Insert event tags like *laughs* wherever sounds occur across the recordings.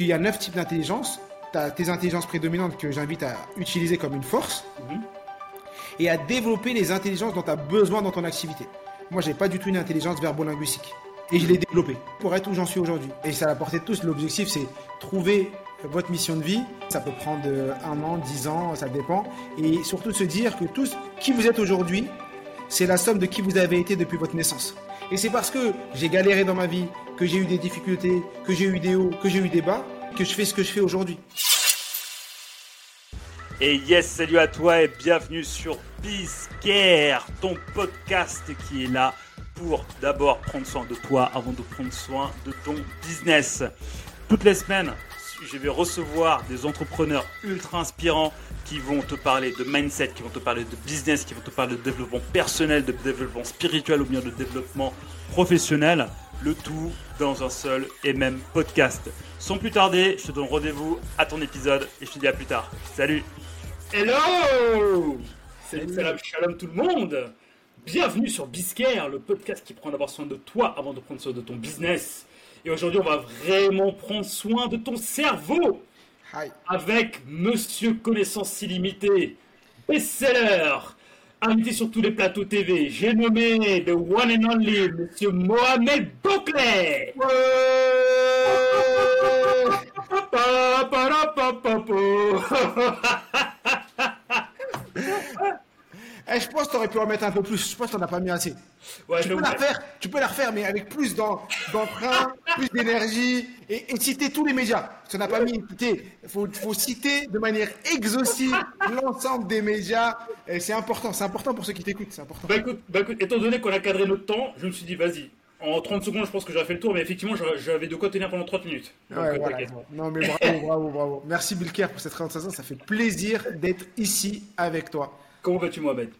Il y a neuf types d'intelligence. Tu as tes intelligences prédominantes que j'invite à utiliser comme une force Mhm. et à développer les intelligences dont tu as besoin dans ton activité. Moi, j'ai pas du tout une intelligence verbo-linguistique. Et je l'ai développée pour être où j'en suis aujourd'hui. Et ça la portée de tous. L'objectif, c'est trouver votre mission de vie. Ça peut prendre euh, un an, dix ans, ça dépend. Et surtout se dire que tout ce qui vous êtes aujourd'hui, c'est la somme de qui vous avez été depuis votre naissance. Et c'est parce que j'ai galéré dans ma vie, que j'ai eu des difficultés, que j'ai eu des hauts, que j'ai eu des bas, que je fais ce que je fais aujourd'hui. Et yes, salut à toi et bienvenue sur Biscare, ton podcast qui est là pour d'abord prendre soin de toi avant de prendre soin de ton business. Toutes les semaines, je vais recevoir des entrepreneurs ultra inspirants qui vont te parler de mindset, qui vont te parler de business, qui vont te parler de développement personnel, de développement spirituel ou bien de développement professionnel. Le tout dans un seul et même podcast. Sans plus tarder, je te donne rendez-vous à ton épisode et je te dis à plus tard. Salut Hello Salut, salam, shalom tout le monde Bienvenue sur Biscare, le podcast qui prend d'abord soin de toi avant de prendre soin de ton business. Et aujourd'hui, on va vraiment prendre soin de ton cerveau Hi. avec Monsieur Connaissance Illimitée, best-seller, invité sur tous les plateaux TV. J'ai nommé the one and only Monsieur Mohamed Bouclet. Pa, *laughs* Eh, je pense que tu aurais pu en mettre un peu plus. Je pense que tu n'en as pas mis assez. Ouais, tu, peux la refaire, tu peux la refaire, mais avec plus d'entrain, *laughs* plus d'énergie et, et citer tous les médias. Tu n'en as pas mis. Il faut, faut citer de manière exhaustive *laughs* l'ensemble des médias. C'est important, c'est important pour ceux qui t'écoutent. C'est important. Bah écoute, bah écoute, étant donné qu'on a cadré notre temps, je me suis dit, vas-y, en 30 secondes, je pense que j'aurais fait le tour, mais effectivement, j'avais de quoi tenir pendant 30 minutes. Donc, Ouais, voilà. t'inquiète. Non, mais bravo, bravo, bravo. Merci Bilker pour cette présentation. Ça fait plaisir d'être ici avec toi. Comment vas-tu, Mohamed?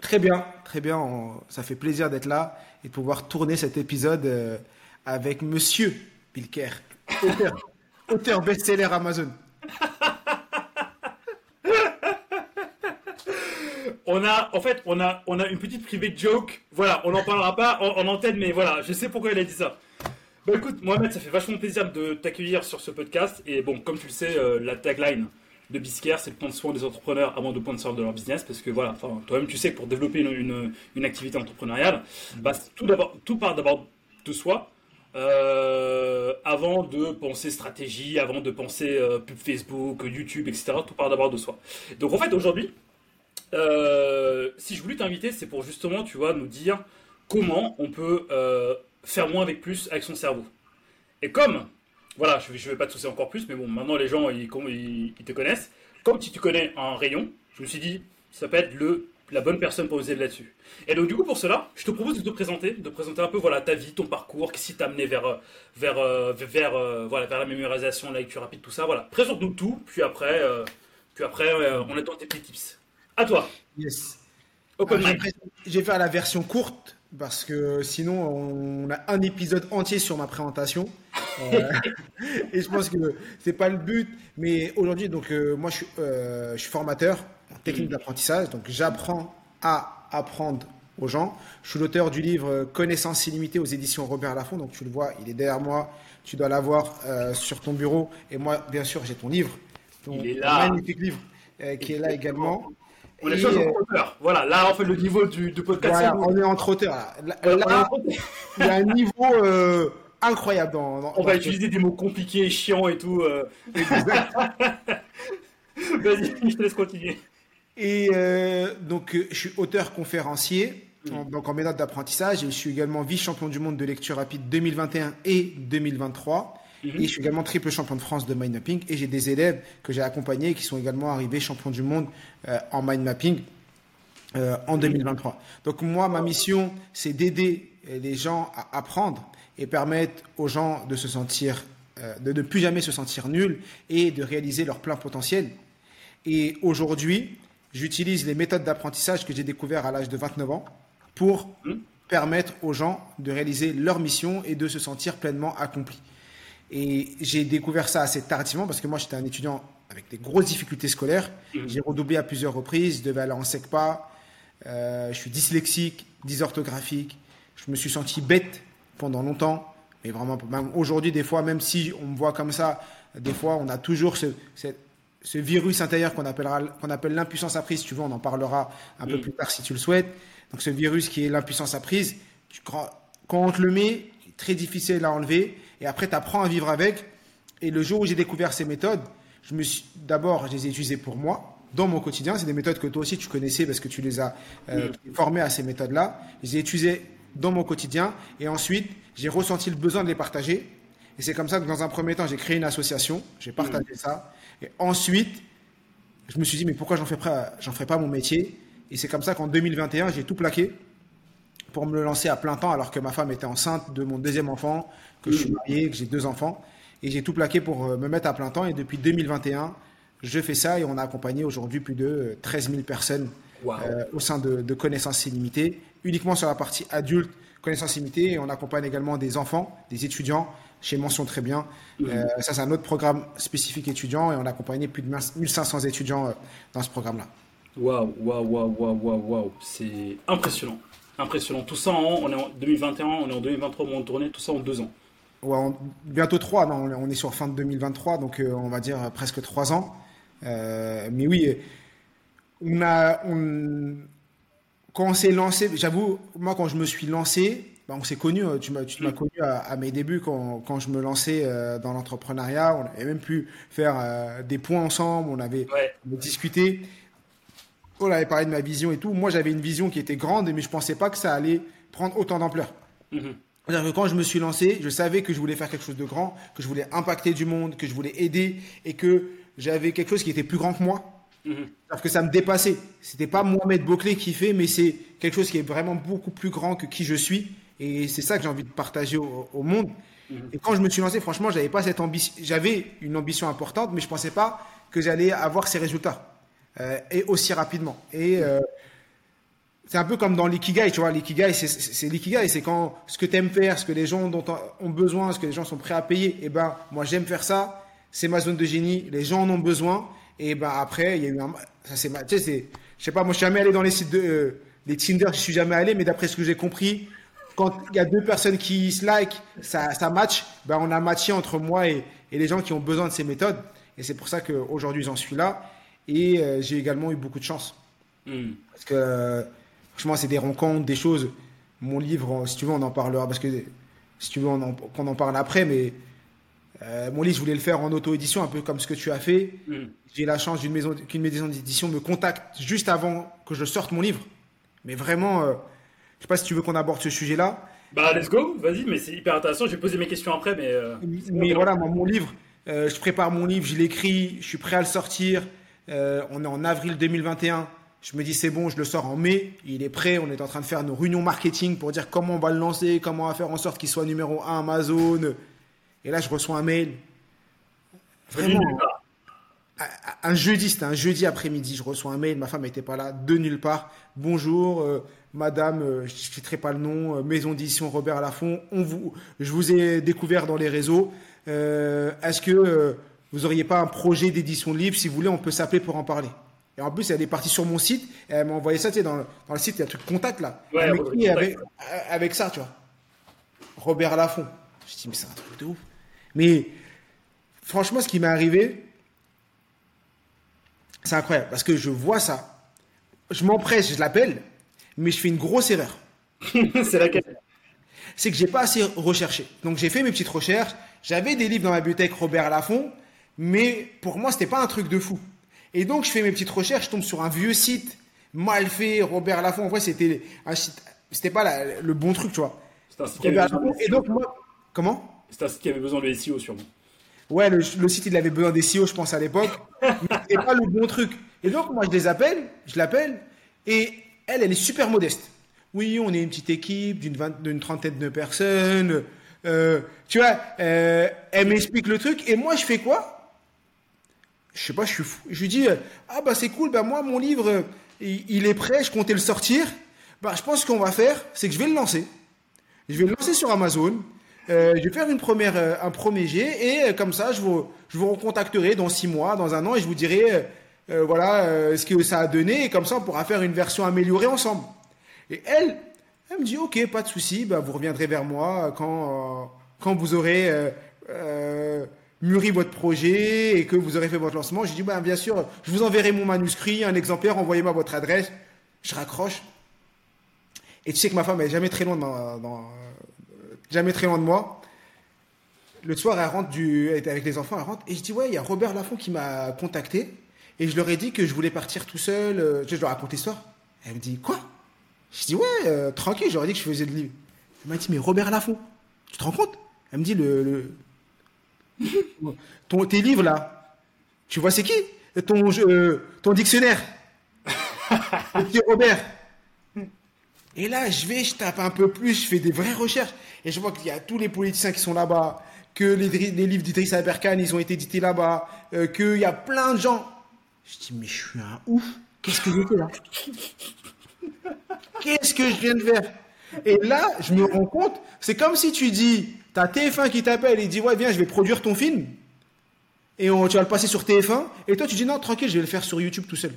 Très bien, très bien. On- Ça fait plaisir d'être là et de pouvoir tourner cet épisode euh, avec Monsieur Bilker, auteur, *laughs* auteur best-seller Amazon. On a, en fait, on a, on a une petite privée joke. Voilà, on n'en parlera pas en, en antenne, mais voilà, je sais pourquoi il a dit ça. Bah écoute, Mohamed, ça fait vachement plaisir de t'accueillir sur ce podcast. Et bon, comme tu le sais, euh, la tagline de Biscare, c'est de prendre soin des entrepreneurs avant de prendre soin de leur business. Parce que voilà, toi-même, tu sais que pour développer une, une, une activité entrepreneuriale, bah, tout, tout part d'abord de soi. euh, avant de penser stratégie, avant de penser euh, pub Facebook, YouTube, etc. Tout part d'abord de soi. Donc en fait, aujourd'hui, euh, si je voulais t'inviter, c'est pour justement, tu vois, nous dire comment on peut faire moins avec plus avec son cerveau. Et comme, voilà, je je vais pas te saucer encore plus, mais bon, maintenant les gens, ils, com- ils- ils te connaissent. Comme si tu connais un rayon, je me suis dit, ça peut être le, la bonne personne pour aider là-dessus. Et donc du coup, pour cela, je te propose de te présenter, de présenter un peu voilà, ta vie, ton parcours, qu'est-ce qui t'a amené vers, euh, vers, euh, vers, euh, voilà, vers la mémorisation, la lecture rapide, tout ça. Voilà, présente-nous tout, puis après, euh, puis après euh, on attend tes petits tips. À toi, Yes. open J'ai fait la version courte parce que sinon on a un épisode entier sur ma présentation. *laughs* Et je pense que c'est pas le but. Mais aujourd'hui, donc euh, moi je suis, euh, je suis formateur en technique d'apprentissage, donc j'apprends à apprendre aux gens. Je suis l'auteur du livre Connaissance illimitée aux éditions Robert Laffont. Donc tu le vois, il est derrière moi. Tu dois l'avoir euh, sur ton bureau. Et moi, bien sûr, j'ai ton livre, ton Il est là. magnifique livre euh, qui est là également. On est euh, auteur. Voilà, là, on fait le niveau du, du podcast. voilà, on est entre auteurs. Là, Là, là, il y a un niveau incroyable dans. dans- on va utiliser des mots compliqués, chiants et tout. euh. *laughs* Vas-y, je te laisse continuer. Et euh, donc, euh, je suis auteur conférencier, Mm. donc en méthode d'apprentissage, et je suis également vice-champion du monde de lecture rapide 2021 et 2023. Mhm. Et je suis également triple champion de France de mind mapping. Et j'ai des élèves que j'ai accompagnés qui sont également arrivés champions du monde euh, en mind mapping en 2023. Donc moi, ma mission, c'est d'aider les gens à apprendre et permettre aux gens de se sentir, euh, de ne plus jamais se sentir nuls et de réaliser leur plein potentiel. Et aujourd'hui, j'utilise les méthodes d'apprentissage que j'ai découvertes à l'âge de 29 ans pour permettre aux gens de réaliser leur mission et de se sentir pleinement accomplis. Et j'ai découvert ça assez tardivement parce que moi, j'étais un étudiant avec des grosses difficultés scolaires. Mhm. J'ai redoublé à plusieurs reprises, je devais aller en SECPA. Euh, je suis dyslexique, dysorthographique. Je me suis senti bête pendant longtemps. Mais vraiment, même aujourd'hui, des fois, même si on me voit comme ça, des fois, on a toujours ce, ce virus intérieur qu'on appellera qu'on appelle l'impuissance apprise. Si tu veux, on en parlera un peu plus tard si tu le souhaites. Donc ce virus qui est l'impuissance apprise, quand on te le met, très difficile à enlever. Et après, tu apprends à vivre avec. Et le jour où j'ai découvert ces méthodes, je me suis d'abord, je les ai utilisées pour moi dans mon quotidien. C'est des méthodes que toi aussi tu connaissais parce que tu les as euh, formées à ces méthodes-là. Je les ai utilisées dans mon quotidien. Et ensuite, j'ai ressenti le besoin de les partager. Et c'est comme ça que dans un premier temps, j'ai créé une association. J'ai partagé ça. Et ensuite, je me suis dit, mais pourquoi j'en ferais pas, j'en pas mon métier? Et c'est comme ça qu'en 2021, j'ai tout plaqué pour me lancer à plein temps alors que ma femme était enceinte de mon deuxième enfant, que je suis marié, que j'ai deux enfants. Et j'ai tout plaqué pour euh, me mettre à plein temps. Et depuis 2021, je fais ça et on a accompagné aujourd'hui plus de 13 000 personnes euh, au sein de, de, Connaissances illimitées, uniquement sur la partie adulte, Connaissances illimitées. Et on accompagne également des enfants, des étudiants chez Mention Très Bien. Euh, ça, c'est un autre programme spécifique étudiant et on a accompagné plus de 1500 étudiants dans ce programme-là. Waouh, waouh, waouh, waouh, waouh, C'est impressionnant. Impressionnant. Tout ça, en, on est en 2021, on est en 2023, on tournée, tout ça en deux ans. Ouais, bientôt trois, non, on est sur fin de 2023, donc euh, on va dire presque trois ans. Euh, mais oui, on a, on, quand on s'est lancé, j'avoue, moi quand je me suis lancé, bah, on s'est connu, euh, tu m'as, tu m'as mm. connu à, mes débuts quand, quand je me lançais dans l'entrepreneuriat, on avait même pu faire des points ensemble, on avait discuté on avait parlé de ma vision et tout. Moi, j'avais une vision qui était grande, mais je pensais pas que ça allait prendre autant d'ampleur. Mhm. Que quand je me suis lancé, je savais que je voulais faire quelque chose de grand, que je voulais impacter du monde, que je voulais aider et que j'avais quelque chose qui était plus grand que moi. Mhm. Parce que ça me dépassait. C'était pas Mohamed Boclé qui fait, mais c'est quelque chose qui est vraiment beaucoup plus grand que qui je suis. Et c'est ça que j'ai envie de partager au, monde. Mhm. Et quand je me suis lancé, franchement, j'avais pas cette ambition. J'avais une ambition importante, mais je pensais pas que j'allais avoir ces résultats. Euh, et aussi rapidement. Et euh, c'est un peu comme dans l'ikigai, tu vois. L'ikigai, c'est l'ikigai, c'est quand ce que tu aimes faire, ce que les gens dont ont besoin, ce que les gens sont prêts à payer. Et eh ben, moi, j'aime faire ça. C'est ma zone de génie. Les gens en ont besoin. Et ben après, il y a eu un, ça c'est, tu sais, je sais pas, moi, je suis jamais allé dans les sites de, euh, les Tinder, je suis jamais allé, mais d'après ce que j'ai compris, quand il y a deux personnes qui se like, ça, ça match, ben on a matché entre moi et, et les gens qui ont besoin de ces méthodes. Et c'est pour ça qu'aujourd'hui, j'en suis là. Et euh, j'ai également eu beaucoup de chance. Hmm. Parce que, franchement, c'est des rencontres, des choses. Mon livre, si tu veux, on en parlera. Parce que, si tu veux, on en, qu'on en parle après. Mais euh, mon livre, je voulais le faire en auto-édition, un peu comme ce que tu as fait. Hmm. J'ai la chance d'une maison, qu'une maison d'édition me contacte juste avant que je sorte mon livre. Mais vraiment, euh, je sais pas si tu veux qu'on aborde ce sujet-là. Bah, let's go, vas-y, mais c'est hyper intéressant. Je vais poser mes questions après, mais. mais voilà, mon livre, je prépare mon livre, je l'écris, je suis prêt à le sortir. Euh, on est en avril 2021. Je me dis c'est bon, je le sors en mai. Il est prêt. On est en train de faire nos réunions marketing pour dire comment on va le lancer, comment on va faire en sorte qu'il soit numéro 1 Amazon. Et là, je reçois un mail. Vraiment. Un jeudi, c'était un jeudi après-midi. Je reçois un mail. Ma femme n'était pas là, de nulle part. Bonjour, euh, madame, euh, je ne citerai pas le nom, maison d'édition Robert Laffont. On vous, je vous ai découvert dans les réseaux. Est-ce que vous auriez pas un projet d'édition de livre? Si vous voulez, on peut s'appeler pour en parler. Et en plus, elle est partie sur mon site. Et elle m'a envoyé ça, tu sais, dans, dans le site, il y a un truc contact là. elle m'a avec, avec ça, tu vois. Robert Laffont. Je dis, mais c'est un truc de ouf. Mais franchement, ce qui m'est arrivé, c'est incroyable. Parce que je vois ça. Je m'empresse, je l'appelle, mais je fais une grosse erreur. *laughs* c'est laquelle? C'est que j'ai pas assez recherché. Donc j'ai fait mes petites recherches. J'avais des livres dans ma bibliothèque Robert Laffont mais pour moi, c'était pas un truc de fou. Et donc, je fais mes petites recherches, je tombe sur un vieux site, mal fait, Robert Laffont. En vrai, c'était un site, c'était pas le bon truc, tu vois. C'était un site qui avait besoin de Et donc, moi, comment? C'était un site qui avait besoin de SEO, sûrement. Ouais, le, site, il avait besoin des SEO, je pense, à l'époque. mais c'était pas le bon truc. Et donc, moi, je les appelle, je l'appelle, et elle, elle est super modeste. Oui, on est une petite équipe d'une trentaine de personnes. Euh, tu vois, euh, elle m'explique le truc, et moi, je fais quoi? Je sais pas, je suis fou. Je lui dis, euh, ah bah c'est cool, bah moi mon livre, euh, il, est prêt, je comptais le sortir. Bah je pense qu'on va faire, c'est que je vais le lancer. Je vais le lancer sur Amazon. Euh, je vais faire une première, un premier jet et comme ça, je vous, je vous recontacterai dans six mois, dans un an et je vous dirai, voilà, ce que ça a donné et comme ça, on pourra faire une version améliorée ensemble. Et elle, elle me dit, ok, pas de souci, bah, vous reviendrez vers moi quand, quand vous aurez mûri votre projet et que vous aurez fait votre lancement. J'ai dit, bah, bien sûr, je vous enverrai mon manuscrit, un exemplaire, envoyez-moi votre adresse. Je raccroche. Et tu sais que ma femme elle est jamais très loin dans- euh, jamais très loin de moi. Le soir, elle rentre était avec les enfants, elle rentre et je dis ouais, il y a Robert Laffont qui m'a contacté et je leur ai dit que je voulais partir tout seul. euh, je leur raconte l'histoire. Elle me dit quoi? Je dis ouais, euh, tranquille. Ai dit que je faisais de livre. Elle m'a dit mais Robert Laffont, tu te rends compte? Elle me dit le, *laughs* ton, tes livres là, tu vois c'est qui? Ton, euh, ton dictionnaire. *laughs* Robert. Et là, je vais, je tape un peu plus, je fais des vraies recherches. Et je vois qu'il y a tous les politiciens qui sont là-bas, que les, livres d'Idriss Aberkan, ils ont été édités là-bas, euh, qu'il y a plein de gens. Je dis, mais je suis un ouf. Qu'est-ce que j'ai fait là? *laughs* Qu'est-ce que je viens de faire? Et là, je me rends compte, c'est comme si tu dis, t'as TF1 qui t'appelle et dit, ouais, viens, je vais produire ton film. Et on- tu vas le passer sur TF1. Et toi, tu dis, non, tranquille, je vais le faire sur YouTube tout seul.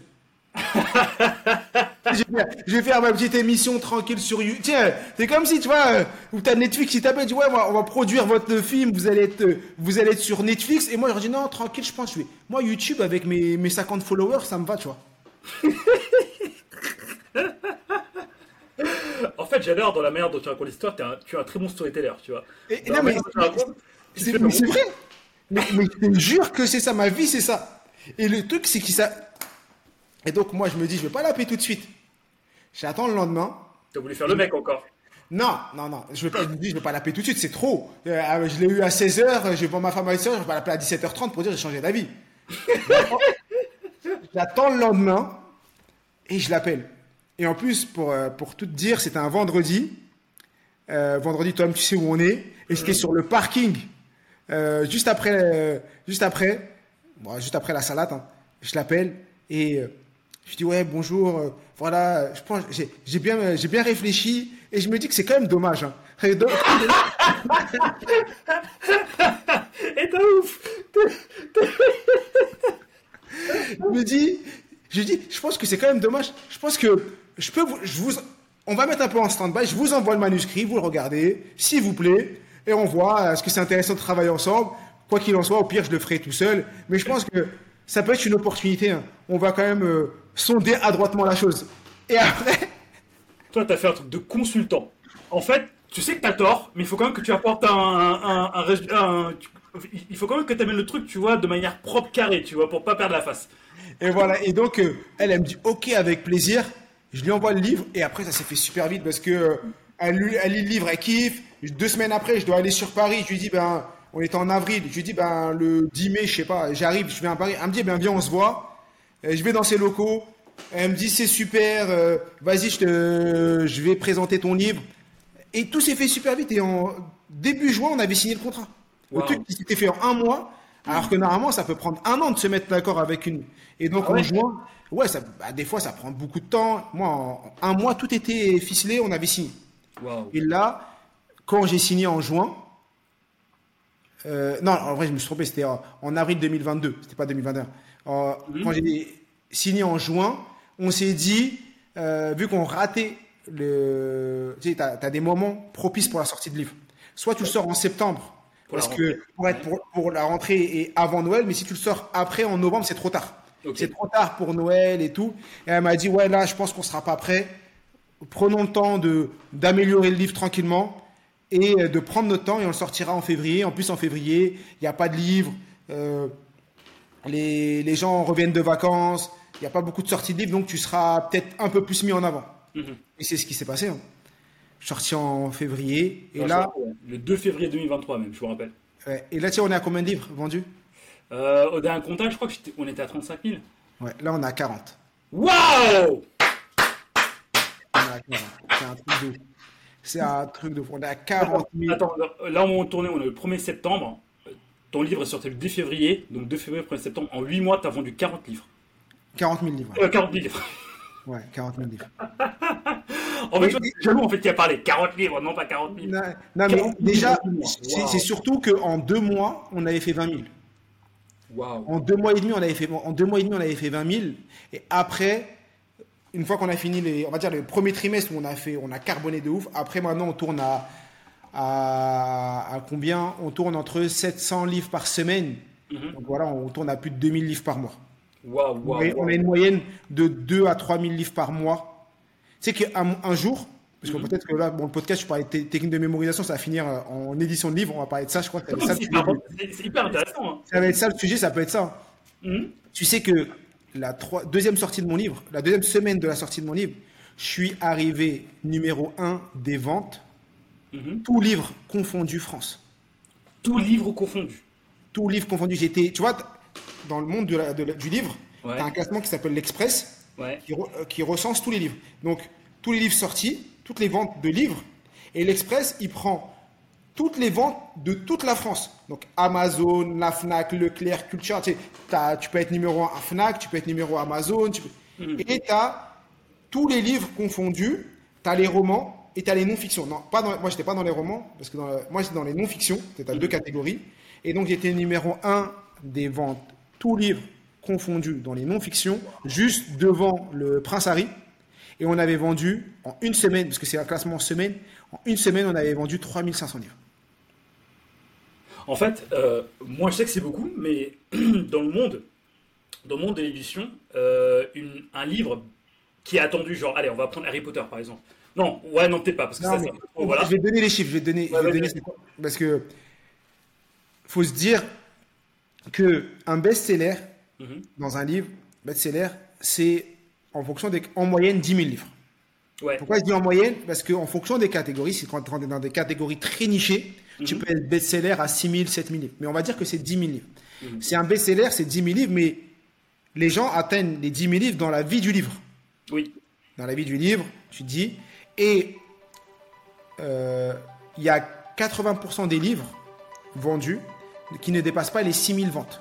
Je, vais faire, je vais faire ma petite émission tranquille sur YouTube. Tiens, c'est comme si, tu vois, euh, où t'as Netflix qui t'appelle, dit, ouais, on va, on va produire votre film, vous allez être, euh, vous allez être sur Netflix. Et moi, je leur dis, non, tranquille, je pense, je vais. Moi, YouTube, avec mes, mes 50 followers, ça me va, tu vois. En fait, j'adore dans la manière dont tu racontes l'histoire, tu es un très bon storyteller, tu vois. Et- non, mais tu tu C'est vrai. Mais, mais je te jure que c'est ça, ma vie, c'est ça. Et le truc, c'est qu'il ça. Et donc, moi, je me dis, je vais pas l'appeler tout de suite. J'attends le lendemain. T'as voulu faire le mec encore. Non, non, non, je vais pas, je me dis, je vais pas l'appeler tout de suite, c'est trop. Euh, je l'ai eu à 16h, je vais voir ma femme à 16h, je vais pas l'appeler à 17h30 pour dire j'ai changé d'avis. J'attends- le lendemain et je l'appelle. Et en plus, pour, euh, pour tout te dire, c'était un vendredi. Euh, vendredi, toi-même, tu sais où on est. Et c'était sur le parking. Euh, juste après, euh, juste après, bon, juste après la salade, hein, je l'appelle et euh, je dis ouais bonjour, euh, voilà, je pense, j'ai j'ai bien, euh, j'ai bien réfléchi et je me dis que c'est quand même dommage. Hein. *laughs* Et t'as ouf je me dis, je dis, je pense que c'est quand même dommage. Je pense que je peux vous, je vous, on va mettre un peu en stand-by. Je vous envoie le manuscrit, vous le regardez, s'il vous plaît, et on voit euh, est-ce que c'est intéressant de travailler ensemble. Quoi qu'il en soit, au pire, je le ferai tout seul. Mais je pense que ça peut être une opportunité. hein. On va quand même euh, sonder adroitement la chose. Et après, *laughs* Toi, t'as fait un truc de consultant. En fait, tu sais que t'as tort, mais il faut quand même que tu apportes un, un, il faut quand même que tu amènes le truc, tu vois, de manière propre, carrée, tu vois, pour pas perdre la face. Et voilà. Et donc, euh, elle, elle me dit OK avec plaisir. Je lui envoie le livre. Et après, ça s'est fait super vite parce que euh, elle, lit- elle lit le livre, elle kiffe. Deux semaines après, je dois aller sur Paris. Je lui dis, ben, on était en avril. Je lui dis, ben, le 10 mai, je sais pas, j'arrive, je viens à Paris. Elle me dit, ben, viens, on se voit. Euh, je vais dans ses locaux. Elle me dit, c'est super. euh, Vas-y, je te, je vais présenter ton livre. Et tout s'est fait super vite. Et en début juin, on avait signé le contrat. Le Wow. truc qui s'était fait en un mois, alors que normalement, ça peut prendre un an de se mettre d'accord avec une. Et donc, Ah ouais en juin, ouais, ça, bah, des fois, ça prend beaucoup de temps. Moi, en un mois, tout était ficelé, on avait signé. Et là, quand j'ai signé en juin, euh, non, en vrai, je me suis trompé, c'était en, en avril 2022, c'était pas 2021. Quand j'ai signé en juin, on s'est dit, euh, vu qu'on ratait le. Tu sais, t'as as des moments propices pour la sortie de livre. Soit tu le sors en septembre, parce que pour, être pour, pour la rentrée et avant Noël, mais si tu le sors après en novembre, c'est trop tard. C'est trop tard pour Noël et tout. Et elle m'a dit, ouais, là, je pense qu'on sera pas prêt. Prenons le temps de d'améliorer le livre tranquillement et de prendre notre temps et on le sortira en février. En plus, en février, il n'y a pas de livre. euh, les, les gens reviennent de vacances. Il n'y a pas beaucoup de sorties de livres, donc tu seras peut-être un peu plus mis en avant. Mhm. Et c'est ce qui s'est passé. hein. Je suis sorti en février. Et là, le 2 février 2023 même, je vous rappelle. ouais, et là, tiens, on est à combien de livres vendus? Euh, au dernier comptage, je crois qu'on était à 35 000. Ouais, là, on est à 40. Waouh On est à 40. C'est un truc de. C'est un truc de fou. On est à 40 000. Attends, là on tournait, on est le 1er septembre. Ton livre est sorti le 10 février, donc 2 février, 1er septembre. En 8 mois, tu as vendu 40 livres. 40 000 livres. Euh, 40 livres. Ouais, 40 000 livres. En fait, jaloux en fait qui a parlé. 40 livres, non pas 40 000. Non, non, mais 40 000 déjà, c'est Wow. surtout qu'en deux mois, on avait fait 20 000. Waouh. En deux mois et demi, on avait fait, en deux mois et demi, on avait fait 20 000. Et après, une fois qu'on a fini les, on va dire le premier trimestre où on a fait, on a carboné de ouf. Après, maintenant, on tourne à, à, combien On tourne entre 700 livres par semaine. Mhm. Donc voilà, on tourne à plus de 2000 livres par mois. on, a, une moyenne de 2 à 3000 livres par mois. C'est qu'un un jour, parce que mhm. peut-être que là, bon, le podcast, je parlais de technique de mémorisation, ça va finir euh, en édition de livre, on va parler de ça, je crois. *laughs* C'est hyper intéressant. Hein. Ça va être ça le sujet, ça peut être ça. Mhm. Tu sais que la deuxième sortie de mon livre, la deuxième semaine de la sortie de mon livre, je suis arrivé numéro 1 des ventes, mhm. tout livre confondu France. Tout livre confondu. Tout livre confondu. J'étais, tu vois, dans le monde du livre, tu as un classement qui s'appelle l'Express, qui, euh, qui recense tous les livres. Donc, tous les livres sortis, toutes les ventes de livres. Et l'Express, il prend toutes les ventes de toute la France. Donc Amazon, la Fnac, Leclerc, Culture. Tu, tu peux être numéro 1 à Fnac, tu peux être numéro 1 Amazon. Mm. Et tu as tous les livres confondus. Tu as les romans et tu as les non-fictions. Non, pas dans, moi, je n'étais pas dans les romans, parce que moi, j'étais dans les non-fictions. Tu as deux mm. catégories. Et donc, j'étais numéro 1 des ventes, tous livres confondus dans les non-fictions, juste devant le Prince Harry. Et on avait vendu en une semaine, parce que c'est un classement en semaine, en une semaine, on avait vendu 3500 livres. En fait, euh, moi je sais que c'est beaucoup, mais *clears throat* dans le monde, dans le monde de l'édition, euh, un livre qui est attendu, genre, allez, on va prendre Harry Potter par exemple. Non, ouais, non, peut-être pas, parce que ça, Je vais donner les chiffres, je vais donner, parce que faut se dire que un best-seller mhm. dans un livre, best-seller, c'est en fonction des, en moyenne, 10 000 livres. Pourquoi je dis en moyenne? Parce qu'en fonction des catégories, si quand tu rentres dans des catégories très nichées, tu mhm. peux être best-seller à 6 000, 7 000 livres. Mais on va dire que c'est 10 000 livres. Mhm. C'est un best-seller, c'est 10 000 livres, mais les gens atteignent les 10 000 livres dans la vie du livre. Oui. Dans la vie du livre, tu dis. Et euh, il y a 80% des livres vendus qui ne dépassent pas les 6 000 ventes.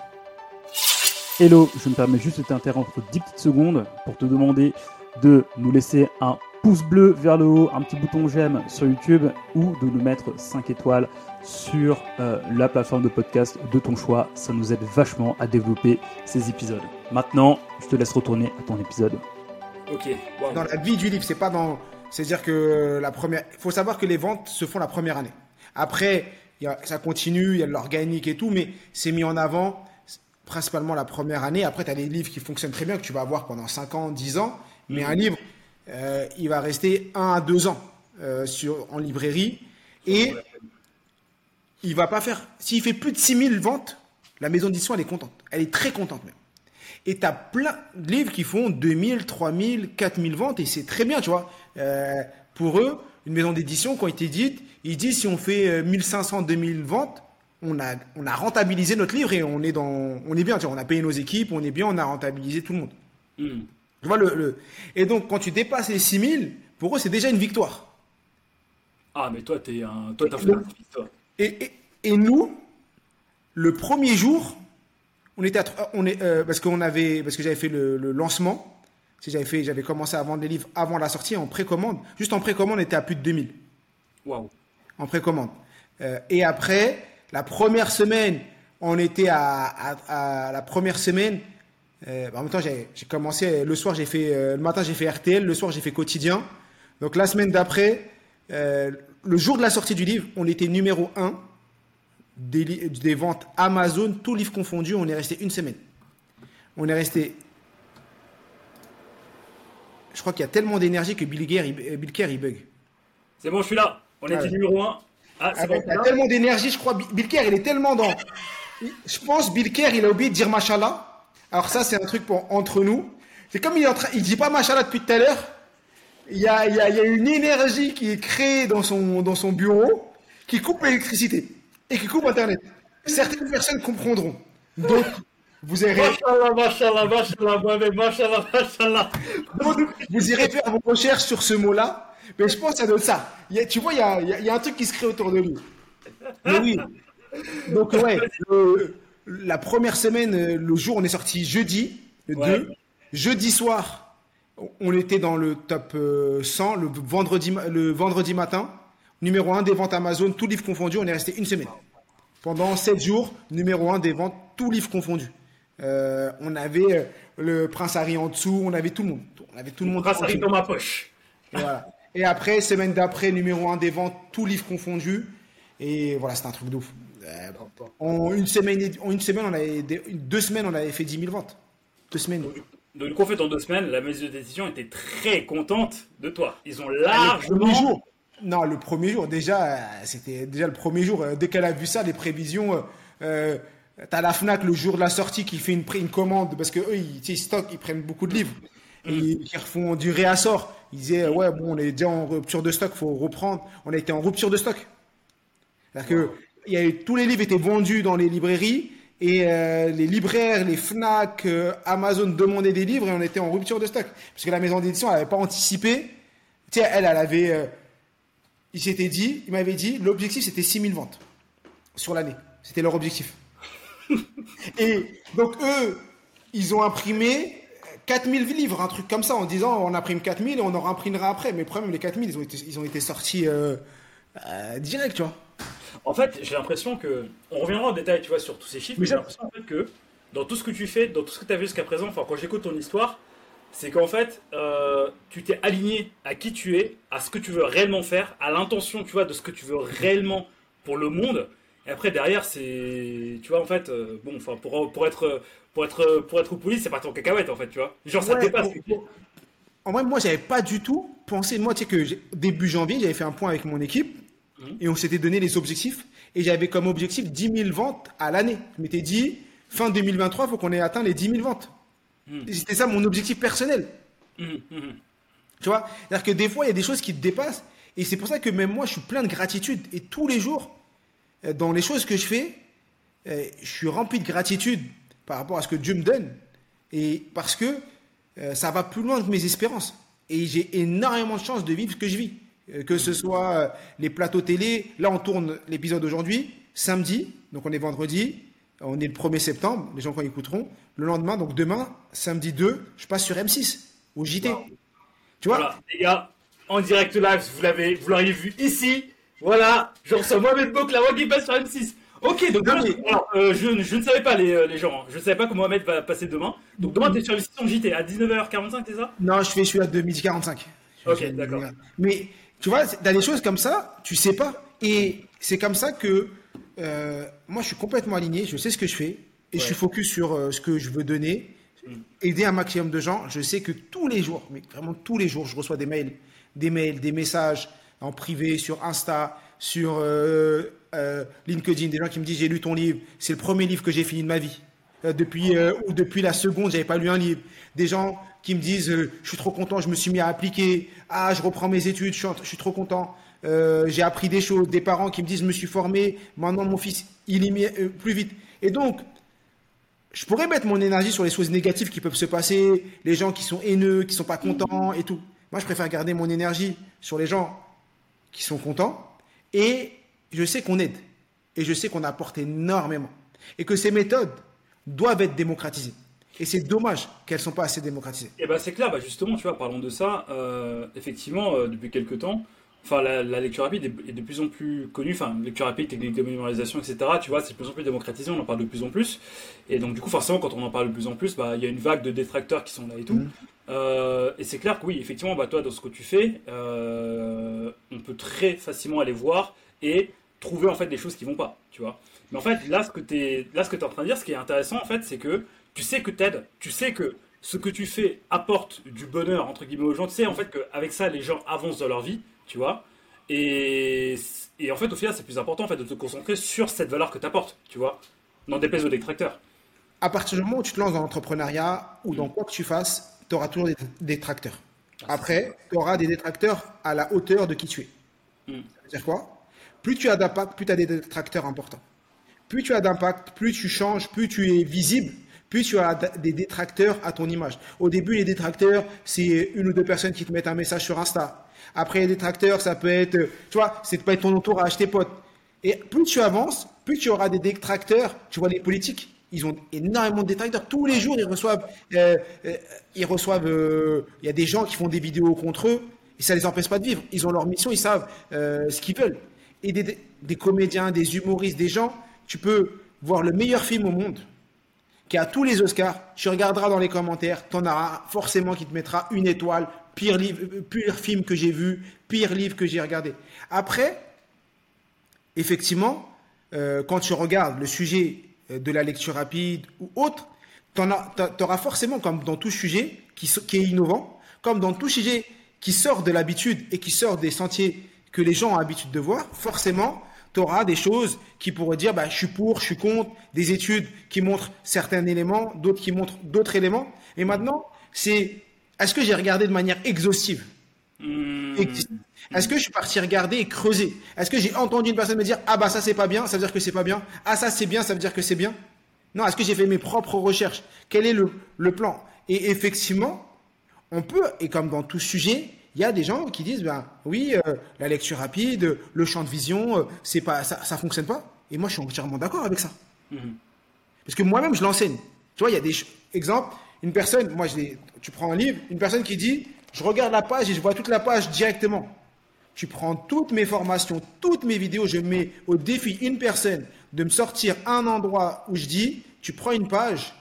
Hello, je me permets juste de t'interrompre 10 petites secondes pour te demander de nous laisser un pouce bleu vers le haut, un petit bouton j'aime sur YouTube ou de nous mettre 5 étoiles sur euh, la plateforme de podcast de ton choix. Ça nous aide vachement à développer ces épisodes. Maintenant, je te laisse retourner à ton épisode. Ok. Dans la vie du livre, c'est pas dans. C'est-à-dire que la première. Il faut savoir que les ventes se font la première année. Après, ça continue, il y a de l'organique et tout, mais c'est mis en avant principalement la première année. Après, tu as des livres qui fonctionnent très bien, que tu vas avoir pendant 5 ans, 10 ans. Mais un livre, euh, il va rester 1 à 2 ans euh, sur, en librairie. Et il va pas faire. S'il fait plus de 6000 ventes, la maison d'édition, elle est contente. Elle est très contente même. Et tu as plein de livres qui font 2000, 3000, 4000 ventes. Et c'est très bien, tu vois. Euh, pour eux, une maison d'édition, quand il t'édite, il dit si on fait 1500, 2000 ventes, on a, on a rentabilisé notre livre et on est, dans, on est bien. Tu vois, on a payé nos équipes, on est bien, on a rentabilisé tout le monde. Hmm. Tu vois, le, Et donc, quand tu dépasses les 6000, pour eux, c'est déjà une victoire. Ah, mais toi, t'es un. Toi, t'as fait une victoire. Et, et, nous, le premier jour, on était on est, euh, parce qu'on avait, parce que j'avais fait le, lancement. J'avais fait, j'avais commencé à vendre les livres avant la sortie en précommande. Juste en précommande, on était à plus de 2000. Waouh. En précommande. Euh, et après, la première semaine, on était à, la première semaine. Euh, en même temps, j'ai commencé le soir, j'ai fait euh, le matin, j'ai fait RTL, le soir, j'ai fait quotidien. Donc la semaine d'après, le jour de la sortie du livre, on était numéro 1 des, ventes Amazon, tous livres confondus. On est resté une semaine. On est resté. Je crois qu'il y a tellement d'énergie que Bill Kerr, il, bug. C'est bon, je suis là. On était numéro 1. Ah, ah il a tellement d'énergie, je crois. Bill Kerr, il est tellement dans. Je pense Bill Kerr, il a oublié de dire machallah. Alors ça, c'est un truc pour entre nous. C'est comme il est en train, il dit pas machallah depuis tout à l'heure. Il y a, il y, a, il y a une énergie qui est créée dans son, dans son bureau qui coupe l'électricité et qui coupe Internet. Certaines personnes comprendront. Donc, vous irez. Vous irez faire vos recherches sur ce mot-là. Mais je pense que ça donne ça. tu vois, il y a, y a, un truc qui se crée autour de lui. Mais oui. Donc, ouais, la première semaine, le jour, on est sorti jeudi, le 2. Jeudi soir, on était dans le top 100, euh, le vendredi, le vendredi matin. Numéro 1 des ventes Amazon, tout livre confondu, on est resté une semaine. Pendant 7 jours, numéro 1 des ventes, tout livre confondu. Euh, on avait euh, le Prince Harry en dessous, on avait tout le monde. On avait tout le, monde. dans ma poche. Voilà. Et après, semaine d'après, numéro 1 des ventes, tout livre confondu. Et voilà, c'était un truc de ouf. Euh, en une semaine, en une semaine, on avait deux semaines, on avait fait 10 000 ventes. Deux semaines. Donc, en fait, en deux semaines, la maison de décision était très contente de toi. Ils ont ah, largement. Non, le premier jour, déjà, c'était déjà le premier jour. Dès qu'elle a vu ça, les prévisions. Euh, T'as la Fnac le jour de la sortie qui fait une, une commande parce que eux, ils, ils stockent, ils prennent beaucoup de livres. Et mm. ils refont du réassort. Ils disaient, ouais, bon, on est déjà en rupture de stock, faut reprendre. On a été en rupture de stock. cest que il y a tous les livres étaient vendus dans les librairies et euh, les libraires, les Fnac, euh, Amazon demandaient des livres et on était en rupture de stock. Parce que la maison d'édition, elle n'avait pas anticipé. Tu sais, elle, elle avait. Il s'était dit, il m'avait dit, l'objectif c'était 6000 ventes sur l'année. C'était leur objectif. *laughs* et donc eux, ils ont imprimé 4000 livres, un truc comme ça, en disant on imprime 4000 et on en imprimera après. Mais le problème, les 4000, ils ont été, ils ont été sortis euh, euh, direct, tu vois. En fait, j'ai l'impression que. On reviendra en détail, tu vois, sur tous ces chiffres, mais, j'ai l'impression en fait que dans tout ce que tu fais, dans tout ce que tu as vu jusqu'à présent, enfin, quand j'écoute ton histoire, c'est qu'en fait, euh, tu t'es aligné à qui tu es, à ce que tu veux réellement faire, à l'intention, tu vois, de ce que tu veux réellement pour le monde. Et après, derrière, c'est. Tu vois, en fait, bon, enfin, pour, pour être pour être, pour être police, c'est pas ton cacahuète en fait, tu vois. Genre, ça dépasse. En vrai, moi, j'avais pas du tout pensé. Moi, tu sais que début janvier, j'avais fait un point avec mon équipe mhm. et on s'était donné les objectifs. Et j'avais comme objectif 10 000 ventes à l'année. Je m'étais dit, fin 2023, il faut qu'on ait atteint les 10 000 ventes. Mhm. C'était ça mon objectif personnel. Mhm, tu vois C'est-à-dire que des fois, il y a des choses qui te dépassent. Et c'est pour ça que même moi, je suis plein de gratitude. Et tous les jours, euh, dans les choses que je fais, euh, je suis rempli de gratitude par rapport à ce que Dieu me donne. Et parce que euh, ça va plus loin que mes espérances. Et j'ai énormément de chance de vivre ce que je vis. Que ce soit les plateaux télé. Là, on tourne l'épisode aujourd'hui, samedi. Donc, on est vendredi. On est le 1er septembre. Les gens, quand écouteront. Le lendemain, donc demain, samedi 2, je passe sur M6, au JT. Tu vois voilà, les gars, en direct live, vous l'avez, vous l'auriez vu ici. Voilà, je reçois Mohamed la voix qui passe sur M6. Ok, donc demain, euh, je, je, ne savais pas les, euh, les gens, hein. je ne savais pas comment Mohamed va passer demain. Donc demain, tu es sur le site JT à 19h45, c'est ça? Non, je fais celui-là de midi 45. Ok, d'accord. Mais tu vois, dans des choses comme ça, tu sais pas. Et c'est comme ça que euh, moi, je suis complètement aligné, je sais ce que je fais, et je suis focus sur ce que je veux donner, mm. aider un maximum de gens. Je sais que tous les jours, mais vraiment tous les jours, je reçois des mails, des mails, des messages en privé, sur Insta, sur euh, LinkedIn, des gens qui me disent j'ai lu ton livre, c'est le premier livre que j'ai fini de ma vie. Euh, depuis euh, ou depuis la seconde, j'avais pas lu un livre. Des gens qui me disent je suis trop content, je me suis mis à appliquer. Ah, je reprends mes études, je suis, trop content. J'ai appris des choses. Des parents qui me disent je me suis formé, maintenant mon fils il y met plus vite. Et donc je pourrais mettre mon énergie sur les choses négatives qui peuvent se passer, les gens qui sont haineux, qui sont pas contents et tout. Moi, je préfère garder mon énergie sur les gens qui sont contents et je sais qu'on aide et je sais qu'on apporte énormément et que ces méthodes doivent être démocratisées. Et c'est dommage qu'elles ne sont pas assez démocratisées. Et eh ben c'est clair, bah justement, tu vois, parlons de ça. Euh, effectivement, euh, depuis quelques temps, enfin la, lecture rapide est, de plus en plus connue. Enfin, lecture rapide, technique de mémorisation, etc. Tu vois, c'est de plus en plus démocratisé. On en parle de plus en plus. Et donc du coup, forcément, quand on en parle de plus en plus, bah il y a une vague de détracteurs qui sont là et tout. Mmh. Euh, et c'est clair que oui, effectivement, bah toi, dans ce que tu fais, on peut très facilement aller voir et trouver en fait des choses qui vont pas, tu vois. Mais en fait, là, ce que tu es, là, ce que es en train de dire, ce qui est intéressant, en fait, c'est que tu sais que t'aides, tu sais que ce que tu fais apporte du bonheur, entre guillemets, aux gens. Tu sais, en fait, qu'avec ça, les gens avancent dans leur vie, tu vois. Et, et en fait, au final, c'est plus important, en fait, de te concentrer sur cette valeur que tu apportes, tu vois. Dans des aux détracteurs. À partir du moment où tu te lances dans l'entrepreneuriat ou dans quoi que tu fasses, tu auras toujours des détracteurs. Ah, Après, tu auras des détracteurs à la hauteur de qui tu es. Hmm. Ça veut dire quoi? Plus tu as d'impact, plus tu as des détracteurs importants. Plus tu as d'impact, plus tu changes, plus tu es visible, plus tu as des détracteurs à ton image. Au début, les détracteurs, c'est une ou deux personnes qui te mettent un message sur Insta. Après, les détracteurs, ça peut être, tu vois, c'est pas être ton entourage, tes potes. Et plus tu avances, plus tu auras des détracteurs. Tu vois, les politiques, ils ont énormément de détracteurs. Tous les jours, ils reçoivent, euh, euh, ils reçoivent, euh, il y a des gens qui font des vidéos contre eux et ça les empêche pas de vivre. Ils ont leur mission, ils savent ce qu'ils veulent et des, comédiens, des humoristes, des gens, tu peux voir le meilleur film au monde, qui a tous les Oscars, tu regarderas dans les commentaires, tu en auras forcément qui te mettra une étoile, pire, film que j'ai vu, pire livre que j'ai regardé. Après, effectivement, euh, quand tu regardes le sujet euh, de la lecture rapide ou autre, tu auras forcément, comme dans tout sujet qui, qui, est innovant, comme dans tout sujet qui sort de l'habitude et qui sort des sentiers que les gens ont l'habitude de voir, forcément, tu auras des choses qui pourraient dire bah, je suis pour, je suis contre, des études qui montrent certains éléments, d'autres qui montrent d'autres éléments. Et maintenant, c'est est-ce que j'ai regardé de manière exhaustive mmh. Est-ce que je suis parti regarder et creuser Est-ce que j'ai entendu une personne me dire ah bah ça c'est pas bien, ça veut dire que c'est pas bien. Ah ça c'est bien, ça veut dire que c'est bien. Non, est-ce que j'ai fait mes propres recherches Quel est le, le plan Et effectivement, on peut, et comme dans tout sujet, il y a des gens qui disent ben oui, euh, la lecture rapide, le champ de vision, euh, c'est pas ça, ça fonctionne pas. Et moi, je suis entièrement d'accord avec ça. Mhm. Parce que moi-même, je l'enseigne. Tu vois, il y a des exemples. Une personne, moi, je tu prends un livre, une personne qui dit, je regarde la page et je vois toute la page directement. Tu prends toutes mes formations, toutes mes vidéos, je mets au défi une personne de me sortir un endroit où je dis, tu prends une page,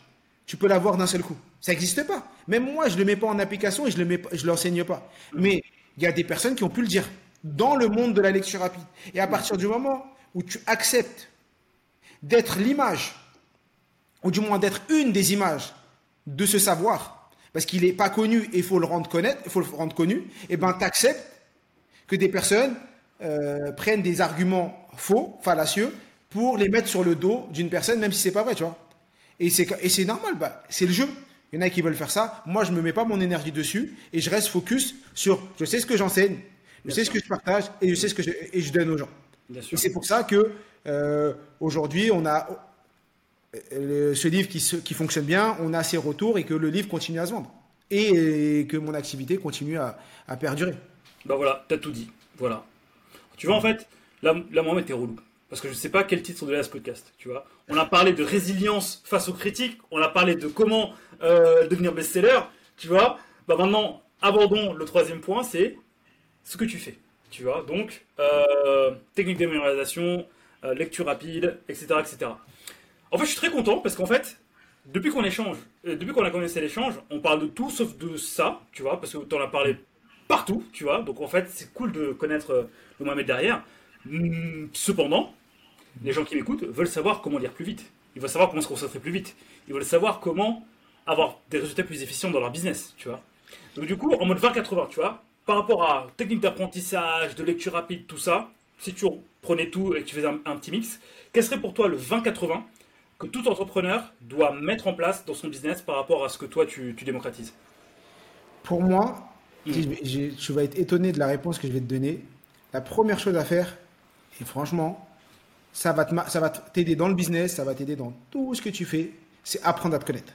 tu peux la voir d'un seul coup. Ça n'existe pas. Même moi, je ne le mets pas en application et je ne l'enseigne pas. Mais il y a des personnes qui ont pu le dire dans le monde de la lecture rapide. Et à partir du moment où tu acceptes d'être l'image, ou du moins d'être une des images de ce savoir, parce qu'il n'est pas connu et il faut le rendre connaître, il faut le rendre connu, et eh ben tu acceptes que des personnes euh, prennent des arguments faux, fallacieux, pour les mettre sur le dos d'une personne, même si c'est pas vrai, tu vois. Et c'est normal, bah, c'est le jeu. Il y en a qui veulent faire ça. Moi, je ne me mets pas mon énergie dessus et je reste focus sur je sais ce que j'enseigne, je sais ce que je partage et je sais ce que je, et je donne aux gens. Et c'est pour ça que euh, aujourd'hui, on a ce livre qui, fonctionne bien, on a ses retours et que le livre continue à se vendre et, que mon activité continue à, à perdurer. Ben voilà, t'as tout dit. Voilà. Tu vois, en fait, là, là Mohamed, t'es relou parce que je ne sais pas quel titre donner à ce podcast, tu vois. On a parlé de résilience face aux critiques, on a parlé de comment euh, devenir best-seller, tu vois. Bah maintenant, abordons le troisième point, c'est ce que tu fais, tu vois. Donc, euh, technique de mémorisation, euh, lecture rapide, etc., etc. En fait, je suis très content parce qu'en fait, depuis qu'on échange, depuis qu'on a commencé l'échange, on parle de tout sauf de ça, tu vois, parce que tu en as parlé partout, tu vois. Donc en fait, c'est cool de connaître le Mohamed derrière. Hum, cependant, les gens qui m'écoutent veulent savoir comment lire plus vite. Ils veulent savoir comment se concentrer plus vite. Ils veulent savoir comment avoir des résultats plus efficients dans leur business, tu vois. Donc du coup, en mode 20-80, tu vois, par rapport à technique d'apprentissage, de lecture rapide, tout ça, si tu prenais tout et que tu faisais un, petit mix, quel serait pour toi le 20-80 que tout entrepreneur doit mettre en place dans son business par rapport à ce que toi tu, démocratises Pour moi, mmh. tu vas être étonné de la réponse que je vais te donner. La première chose à faire, et franchement, ça va t'aider dans le business, ça va t'aider dans tout ce que tu fais, c'est apprendre à te connaître.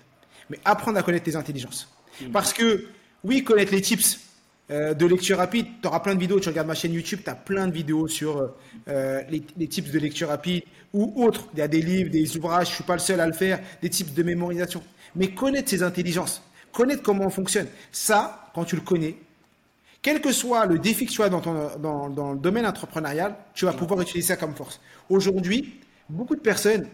Mais apprendre à connaître tes intelligences. Mm. Parce que, oui, connaître les tips euh, de lecture rapide, tu auras plein de vidéos, tu regardes ma chaîne YouTube, tu as plein de vidéos sur euh, les, tips de lecture rapide ou autres. Il y a des livres, des ouvrages, je ne suis pas le seul à le faire, des tips de mémorisation. Mais connaître ses intelligences, connaître comment on fonctionne, ça, quand tu le connais, quel que soit le défi que tu as dans, dans, le domaine entrepreneurial, tu vas pouvoir utiliser ça comme force. Aujourd'hui, beaucoup de personnes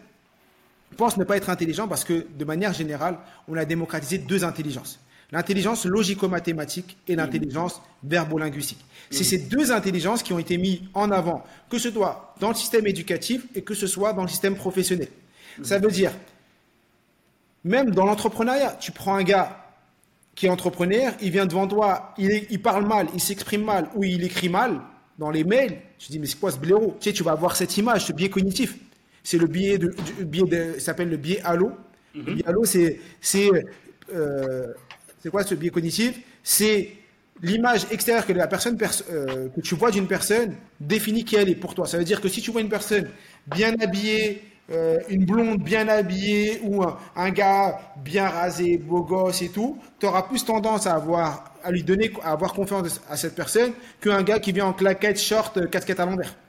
pensent ne pas être intelligents parce que, de manière générale, on a démocratisé deux intelligences. L'intelligence logico-mathématique et l'intelligence verbo-linguistique. C'est ces deux intelligences qui ont été mises en avant, que ce soit dans le système éducatif et que ce soit dans le système professionnel. Ça veut dire, même dans l'entrepreneuriat, tu prends un gars qui est entrepreneur, il vient devant toi, il, parle mal, il s'exprime mal ou il écrit mal dans les mails. Je dis, mais c'est quoi ce blaireau? Tu sais, tu vas avoir cette image, ce biais cognitif. C'est le biais de, biais de, s'appelle le biais halo. Le mhm. biais halo, c'est, euh, c'est quoi ce biais cognitif? C'est l'image extérieure que la personne euh, que tu vois d'une personne définit qui elle est pour toi. Ça veut dire que si tu vois une personne bien habillée, euh, une blonde bien habillée ou un, gars bien rasé, beau gosse et tout, tu auras plus tendance à avoir à lui donner à avoir confiance à cette personne qu'un gars qui vient en claquette, short, euh, casquette à l'envers. *laughs*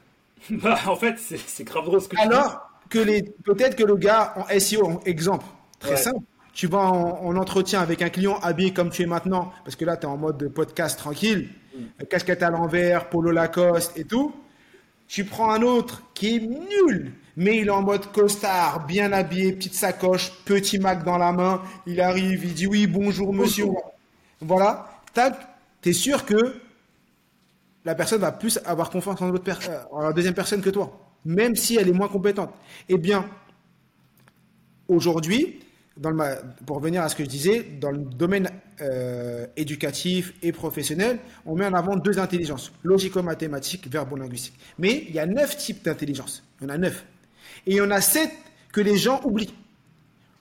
Bah, en fait, c'est grave drôle ce que Alors que les peut-être que le gars en SEO, exemple très simple, tu vas en, entretien avec un client habillé comme tu es maintenant, parce que là tu es en mode podcast tranquille, mm. casquette à l'envers, polo Lacoste et tout. Tu prends un autre qui est nul, mais il est en mode costard, bien habillé, petite sacoche, petit Mac dans la main. Il arrive, il dit oui, bonjour monsieur. Voilà, tac, es sûr que la personne va plus avoir confiance en, euh, en la deuxième personne que toi. même si elle est moins compétente. Eh bien, aujourd'hui, pour revenir à ce que je disais, dans le domaine euh, éducatif et professionnel, on met en avant deux intelligences, logico-mathématiques, verbo-linguistique. Mais il y a neuf types d'intelligence. Il y en a neuf. Et il y en a sept que les gens oublient.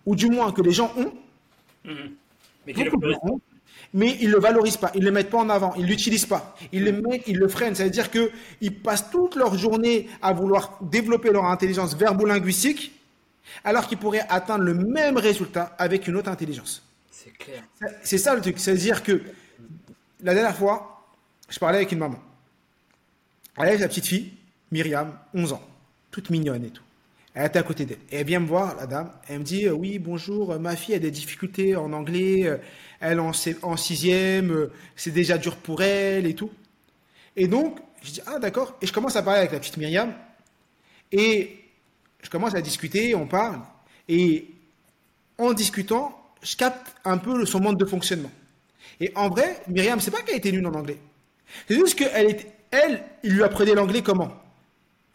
Ou du moins que les gens ont. Mais, mais ils ne le valorisent pas, ils ne le mettent pas en avant, ils ne l'utilisent pas. Ils le mettent, ils le freinent. Ça veut dire qu'ils passent toute leur journée à vouloir développer leur intelligence verbo-linguistique alors qu'ils pourraient atteindre le même résultat avec une autre intelligence. C'est clair. C'est ça le truc. C'est-à-dire que la dernière fois, je parlais avec une maman. Elle avait sa petite fille, Myriam, 11 ans, toute mignonne et tout. Elle était à côté d'elle. Et elle vient me voir, la dame. Elle me dit euh, Oui, bonjour, euh, ma fille a des difficultés en anglais. Euh, elle en, en sixième. C'est déjà dur pour elle et tout. Et donc, je dis Ah, d'accord. Et je commence à parler avec la petite Myriam. Et je commence à discuter, on parle, et en discutant, je capte un peu son mode de fonctionnement. Et en vrai, Myriam, c'est pas qu'elle était nulle en anglais. C'est juste qu'elle, elle, il lui apprenait l'anglais comment?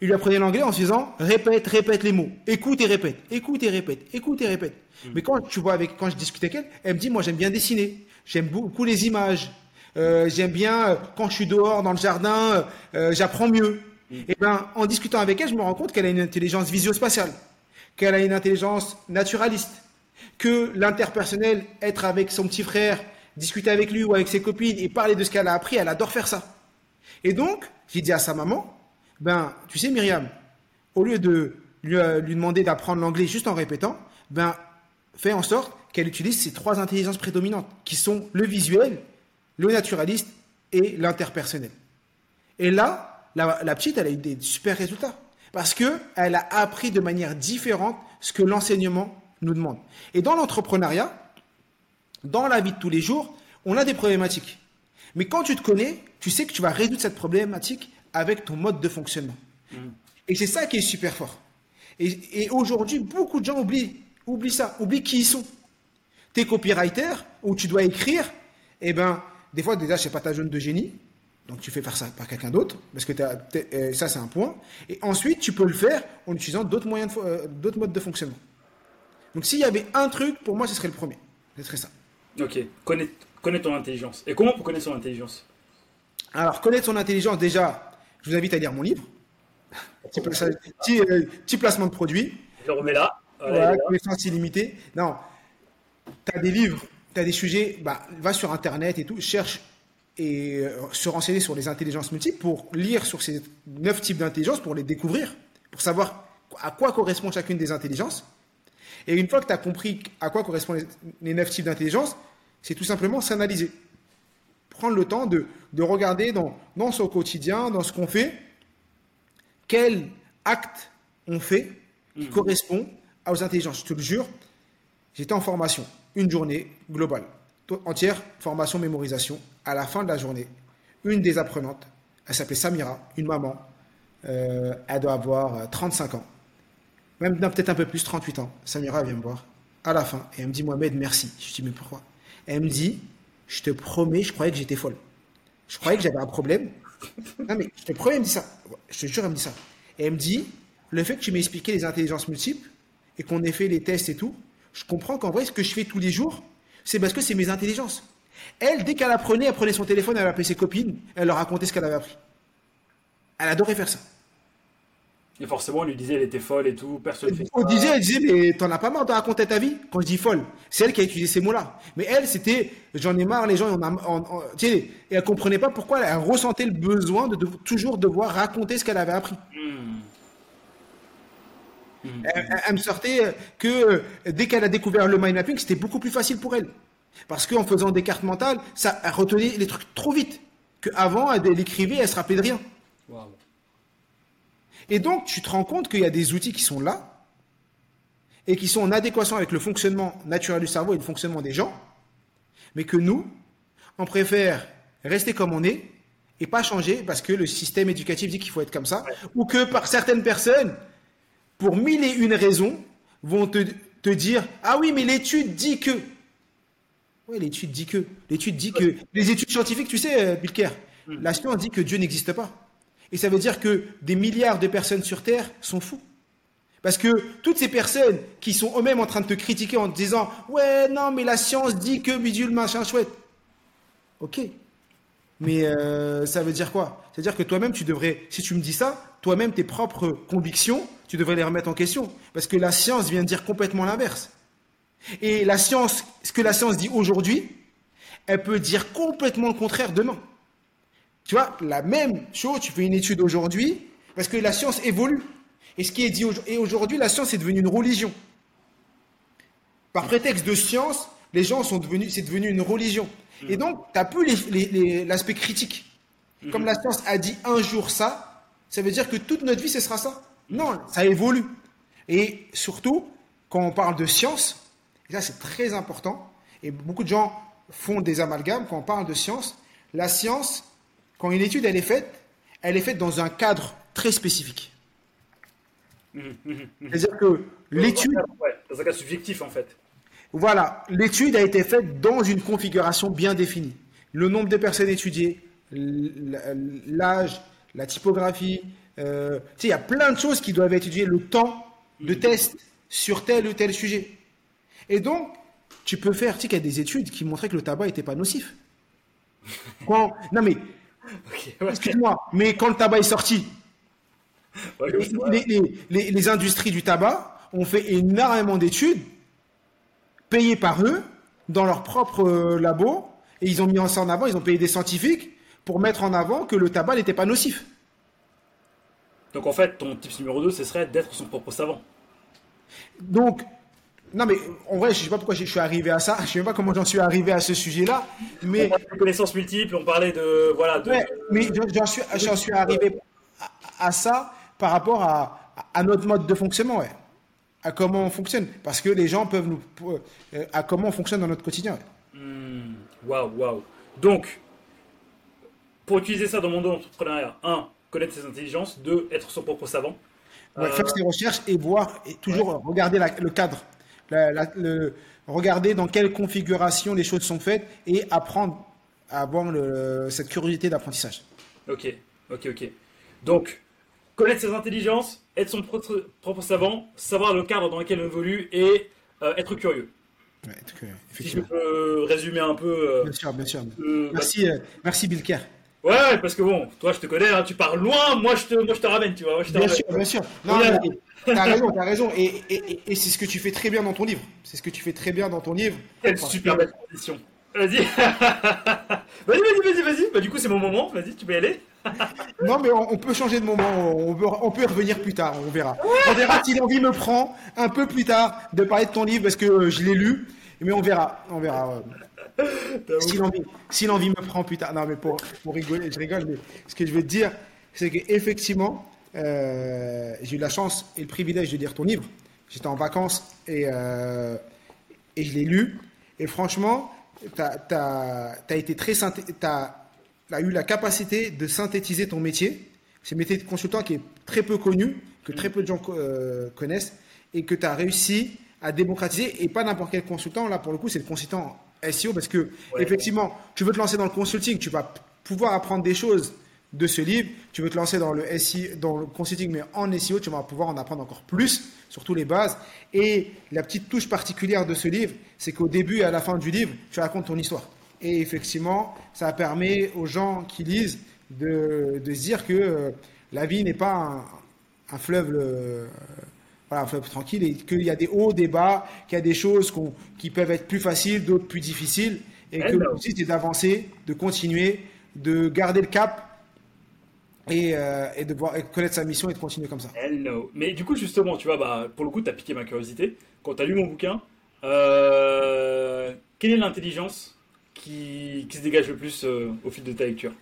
Il lui apprenait l'anglais en se disant répète, répète les mots, écoute et répète, écoute et répète, écoute et répète. Mm. Mais quand tu vois avec, quand je discute avec elle, elle me dit moi j'aime bien dessiner, j'aime beaucoup les images, euh, j'aime bien euh, quand je suis dehors dans le jardin, euh, j'apprends mieux. Et eh ben, en discutant avec elle, je me rends compte qu'elle a une intelligence visio-spatiale, qu'elle a une intelligence naturaliste, que l'interpersonnel, être avec son petit frère, discuter avec lui ou avec ses copines et parler de ce qu'elle a appris, elle adore faire ça. Et donc, j'ai dit à sa maman, ben, tu sais, Myriam, au lieu de lui, euh, demander d'apprendre l'anglais juste en répétant, ben, fais en sorte qu'elle utilise ces trois intelligences prédominantes, qui sont le visuel, le naturaliste et l'interpersonnel. Et là, la, petite, elle a eu des super résultats. Parce qu'elle a appris de manière différente ce que l'enseignement nous demande. Et dans l'entrepreneuriat, dans la vie de tous les jours, on a des problématiques. Mais quand tu te connais, tu sais que tu vas résoudre cette problématique avec ton mode de fonctionnement. Mm. Et c'est ça qui est super fort. Et, aujourd'hui, beaucoup de gens oublient, oublient ça, oublient qui ils sont. Tes copywriters, où tu dois écrire, eh ben, des fois, déjà, c'est pas ta jeune de génie, donc tu fais faire ça par quelqu'un d'autre, parce que euh, ça c'est un point. Et ensuite, tu peux le faire en utilisant d'autres moyens, euh, d'autres modes de fonctionnement. Donc s'il y avait un truc, pour moi, ce serait le premier. Ce serait ça. Ok, connais, connais ton intelligence. Et comment pour connaître son intelligence? Alors, connaître son intelligence, déjà, je vous invite à lire mon livre. *laughs* petit, euh, placement de produit. Je le remets là. Voilà, connaissance illimitée. Non, tu as des livres, tu as des sujets, bah, va sur Internet et tout, cherche et euh, se renseigner sur les intelligences multiples pour lire sur ces neuf types d'intelligence, pour les découvrir, pour savoir à quoi correspond chacune des intelligences. Et une fois que tu as compris à quoi correspondent les neuf types d'intelligence, c'est tout simplement s'analyser. Prendre le temps de, de regarder dans, dans son quotidien, dans ce qu'on fait, quel acte on fait qui mmh. correspond aux intelligences. Je te le jure, j'étais en formation, une journée globale entière, formation, mémorisation. À la fin de la journée, une des apprenantes, elle s'appelait Samira, une maman, euh, elle doit avoir 35 euh, ans, même peut-être un peu plus, 38 ans. Samira vient me voir à la fin et elle me dit Mohamed, merci. Je dis mais pourquoi? Elle me dit Je te promets, je croyais que j'étais folle. Je croyais que j'avais un problème. Non mais je te promets, elle me dit ça. Je te jure, elle me dit ça. Et elle me dit Le fait que tu m'aies expliqué les intelligences multiples et qu'on ait fait les tests et tout, je comprends qu'en vrai, ce que je fais tous les jours, c'est parce que c'est mes intelligences. Elle, dès qu'elle apprenait, elle prenait son téléphone, elle appelait ses copines, elle leur racontait ce qu'elle avait appris. Elle adorait faire ça. Et forcément, on lui disait elle était folle et tout, personne fait On disait, elle disait, mais t'en as pas marre de raconter ta vie Quand je dis folle, c'est elle qui a utilisé ces mots-là. Mais elle, c'était, j'en ai marre, les gens, on a, tu sais, et elle comprenait pas pourquoi elle, ressentait le besoin de, toujours devoir raconter ce qu'elle avait appris. Hmm. Elle, me sortait que euh, dès qu'elle a découvert le mind mapping, c'était beaucoup plus facile pour elle. Parce qu'en faisant des cartes mentales, ça retenait les trucs trop vite. Qu'avant, elle écrivait, elle se rappelait de rien. Et donc, tu te rends compte qu'il y a des outils qui sont là et qui sont en adéquation avec le fonctionnement naturel du cerveau et le fonctionnement des gens, mais que nous, on préfère rester comme on est et pas changer parce que le système éducatif dit qu'il faut être comme ça, ou que par certaines personnes, pour mille et une raisons, vont te, dire Ah oui, mais l'étude dit que. Oui, l'étude dit que. L'étude dit que. Les études scientifiques, tu sais, euh, Bilker, hmm. la science dit que Dieu n'existe pas. Et ça veut dire que des milliards de personnes sur Terre sont fous. Parce que toutes ces personnes qui sont eux-mêmes en train de te critiquer en te disant Ouais, non, mais la science dit que bidule, machin, chouette. Ok. Mais euh, ça veut dire quoi? C'est-à-dire que toi-même, tu devrais, si tu me dis ça, toi-même, tes propres convictions, tu devrais les remettre en question. Parce que la science vient dire complètement l'inverse. Et la science, ce que la science dit aujourd'hui, elle peut dire complètement le contraire demain. Tu vois, la même chose, tu fais une étude aujourd'hui, parce que la science évolue. Et ce qui est dit aujourd'hui, la science est devenue une religion. Par prétexte de science, les gens sont devenus, c'est devenu une religion. Et donc, tu n'as plus l'aspect critique. Comme la science a dit un jour ça, ça veut dire que toute notre vie, ce sera ça. Non, ça évolue. Et surtout, quand on parle de science, et ça c'est très important, et beaucoup de gens font des amalgames quand on parle de science, la science, quand une étude elle est faite, elle est faite dans un cadre très spécifique. C'est-à-dire que l'étude... dans un cas subjectif en fait. Voilà, l'étude a été faite dans une configuration bien définie. Le nombre de personnes étudiées, l'âge, la typographie, euh, il y a plein de choses qui doivent être étudiées, le temps de mm. test sur tel ou tel sujet. Et donc, tu peux faire, tu sais qu'il y a des études qui montraient que le tabac n'était pas nocif. non mais, *laughs* excuse-moi, mais quand le tabac est sorti, *laughs* les, industries du tabac ont fait énormément d'études payées par eux dans leur propre euh, labo et ils ont mis ça en avant, ils ont payé des scientifiques pour mettre en avant que le tabac n'était pas nocif. Donc en fait, ton tips numéro 2, ce serait d'être son propre savant. Donc, non, mais en vrai, je ne sais pas pourquoi je suis arrivé à ça. Je ne sais même pas comment j'en suis arrivé à ce sujet-là. Mais... On parlait de connaissances multiples, on parlait de. Voilà, mais j'en suis, suis, arrivé à, ça par rapport à, à, notre mode de fonctionnement, ouais. À comment on fonctionne. Parce que les gens peuvent nous. Euh, à comment on fonctionne dans notre quotidien. Hmm. Waouh, waouh. Donc, pour utiliser ça dans mon d'entrepreneuriat, un, connaître ses intelligences, deux, être son propre savant. Ouais, Faire ses recherches et voir, et toujours regarder le cadre le, regarder dans quelle configuration les choses sont faites et apprendre à avoir cette curiosité d'apprentissage. Ok, ok, ok. Donc, connaître ses intelligences, être son propre, propre savant, savoir le cadre dans lequel on évolue et euh, être curieux. Ouais, être curieux si je peux résumer un peu. Euh, bien sûr, bien sûr. Euh, merci, merci Bilker. Ouais, parce que bon, toi je te connais, hein, tu pars loin, moi je te, moi, je te ramène, tu vois. je te bien sûr, bien sûr. Non, T'as raison, t'as raison. Et, et, et c'est ce que tu fais très bien dans ton livre. C'est ce que tu fais très bien dans ton livre. Quelle super belle transition. Vas-y. *laughs* vas-y, vas-y, vas-y, vas-y. Bah, du coup, c'est mon moment. Vas-y, tu peux y aller. *laughs* non, mais on, peut changer de moment. On peut, on peut y revenir plus tard. On verra. On verra si l'envie me prend un peu plus tard de parler de ton livre parce que euh, je l'ai lu. Mais on verra. On verra. Si l'envie, me prend plus tard. Non, mais pour, pour rigoler, je rigole. Mais ce que je veux te dire, c'est qu'effectivement, euh, j'ai eu la chance et le privilège de lire ton livre. J'étais en vacances et, euh, et je l'ai lu. Et franchement, tu as, été très tu as, eu la capacité de synthétiser ton métier. C'est un métier de consultant qui est très peu connu, que très peu de gens euh, connaissent, et que tu as réussi à démocratiser. Et pas n'importe quel consultant, là pour le coup, c'est le consultant SEO, parce que effectivement, tu veux te lancer dans le consulting, tu vas pouvoir apprendre des choses de ce livre. Tu veux te lancer dans le SEO, dans le consulting, mais en SEO, tu vas pouvoir en apprendre encore plus, surtout les bases. Et la petite touche particulière de ce livre, c'est qu'au début et à la fin du livre, tu racontes ton histoire. Et effectivement, ça permet aux gens qui lisent de, se dire que euh, la vie n'est pas un, fleuve, euh, un fleuve tranquille, et qu'il y a des hauts, des bas, qu'il y a des choses qui peuvent être plus faciles, d'autres plus difficiles, et que l'objectif c'est d'avancer, de continuer, de garder le cap euh, et, de connaître sa mission et de continuer comme ça. Hello. Mais du coup, justement, tu vois, bah, pour le coup, tu as piqué ma curiosité. Quand tu as lu mon bouquin, euh, quelle est l'intelligence qui, qui, se dégage le plus euh, au fil de ta lecture?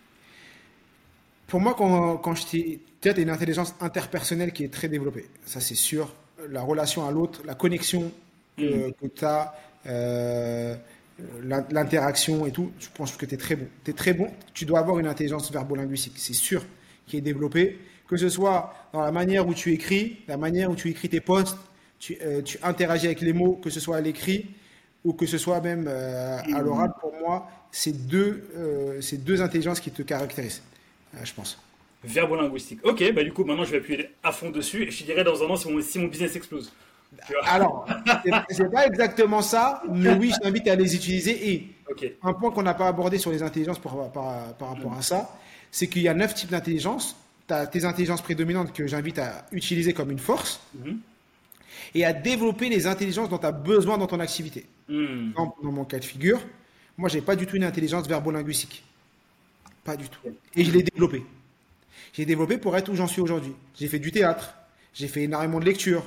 Pour moi, quand, quand je t'ai. Tu as une intelligence interpersonnelle qui est très développée. Ça, c'est sûr. La relation à l'autre, la connexion que, mm. tu as. l'interaction et tout, je pense que tu es très bon. Tu es très bon, tu dois avoir une intelligence verbo-linguistique, c'est sûr qui est développé, que ce soit dans la manière où tu écris, la manière où tu écris tes posts, tu, euh, tu interagis avec les mots, que ce soit à l'écrit ou que ce soit même euh, à l'oral. Pour moi, c'est deux, euh, deux intelligences qui te caractérisent, je pense. verbo-linguistique. Ok, bah du coup, maintenant je vais appuyer à fond dessus et je te dirai dans un an si mon, si mon business explose. Alors, c'est pas exactement ça, mais oui, je t'invite à les utiliser. Et un point qu'on n'a pas abordé sur les intelligences par, par- par rapport à ça, c'est qu'il y a neuf types d'intelligence. Tu as tes intelligences prédominantes que j'invite à utiliser comme une force Mhm. et à développer les intelligences dont tu as besoin dans ton activité. Exemple, dans mon cas de figure, moi, j'ai pas du tout une intelligence verbo-linguistique. Pas du tout. Et je l'ai développée. J'ai développé pour être où j'en suis aujourd'hui. J'ai fait du théâtre, j'ai fait énormément de lectures,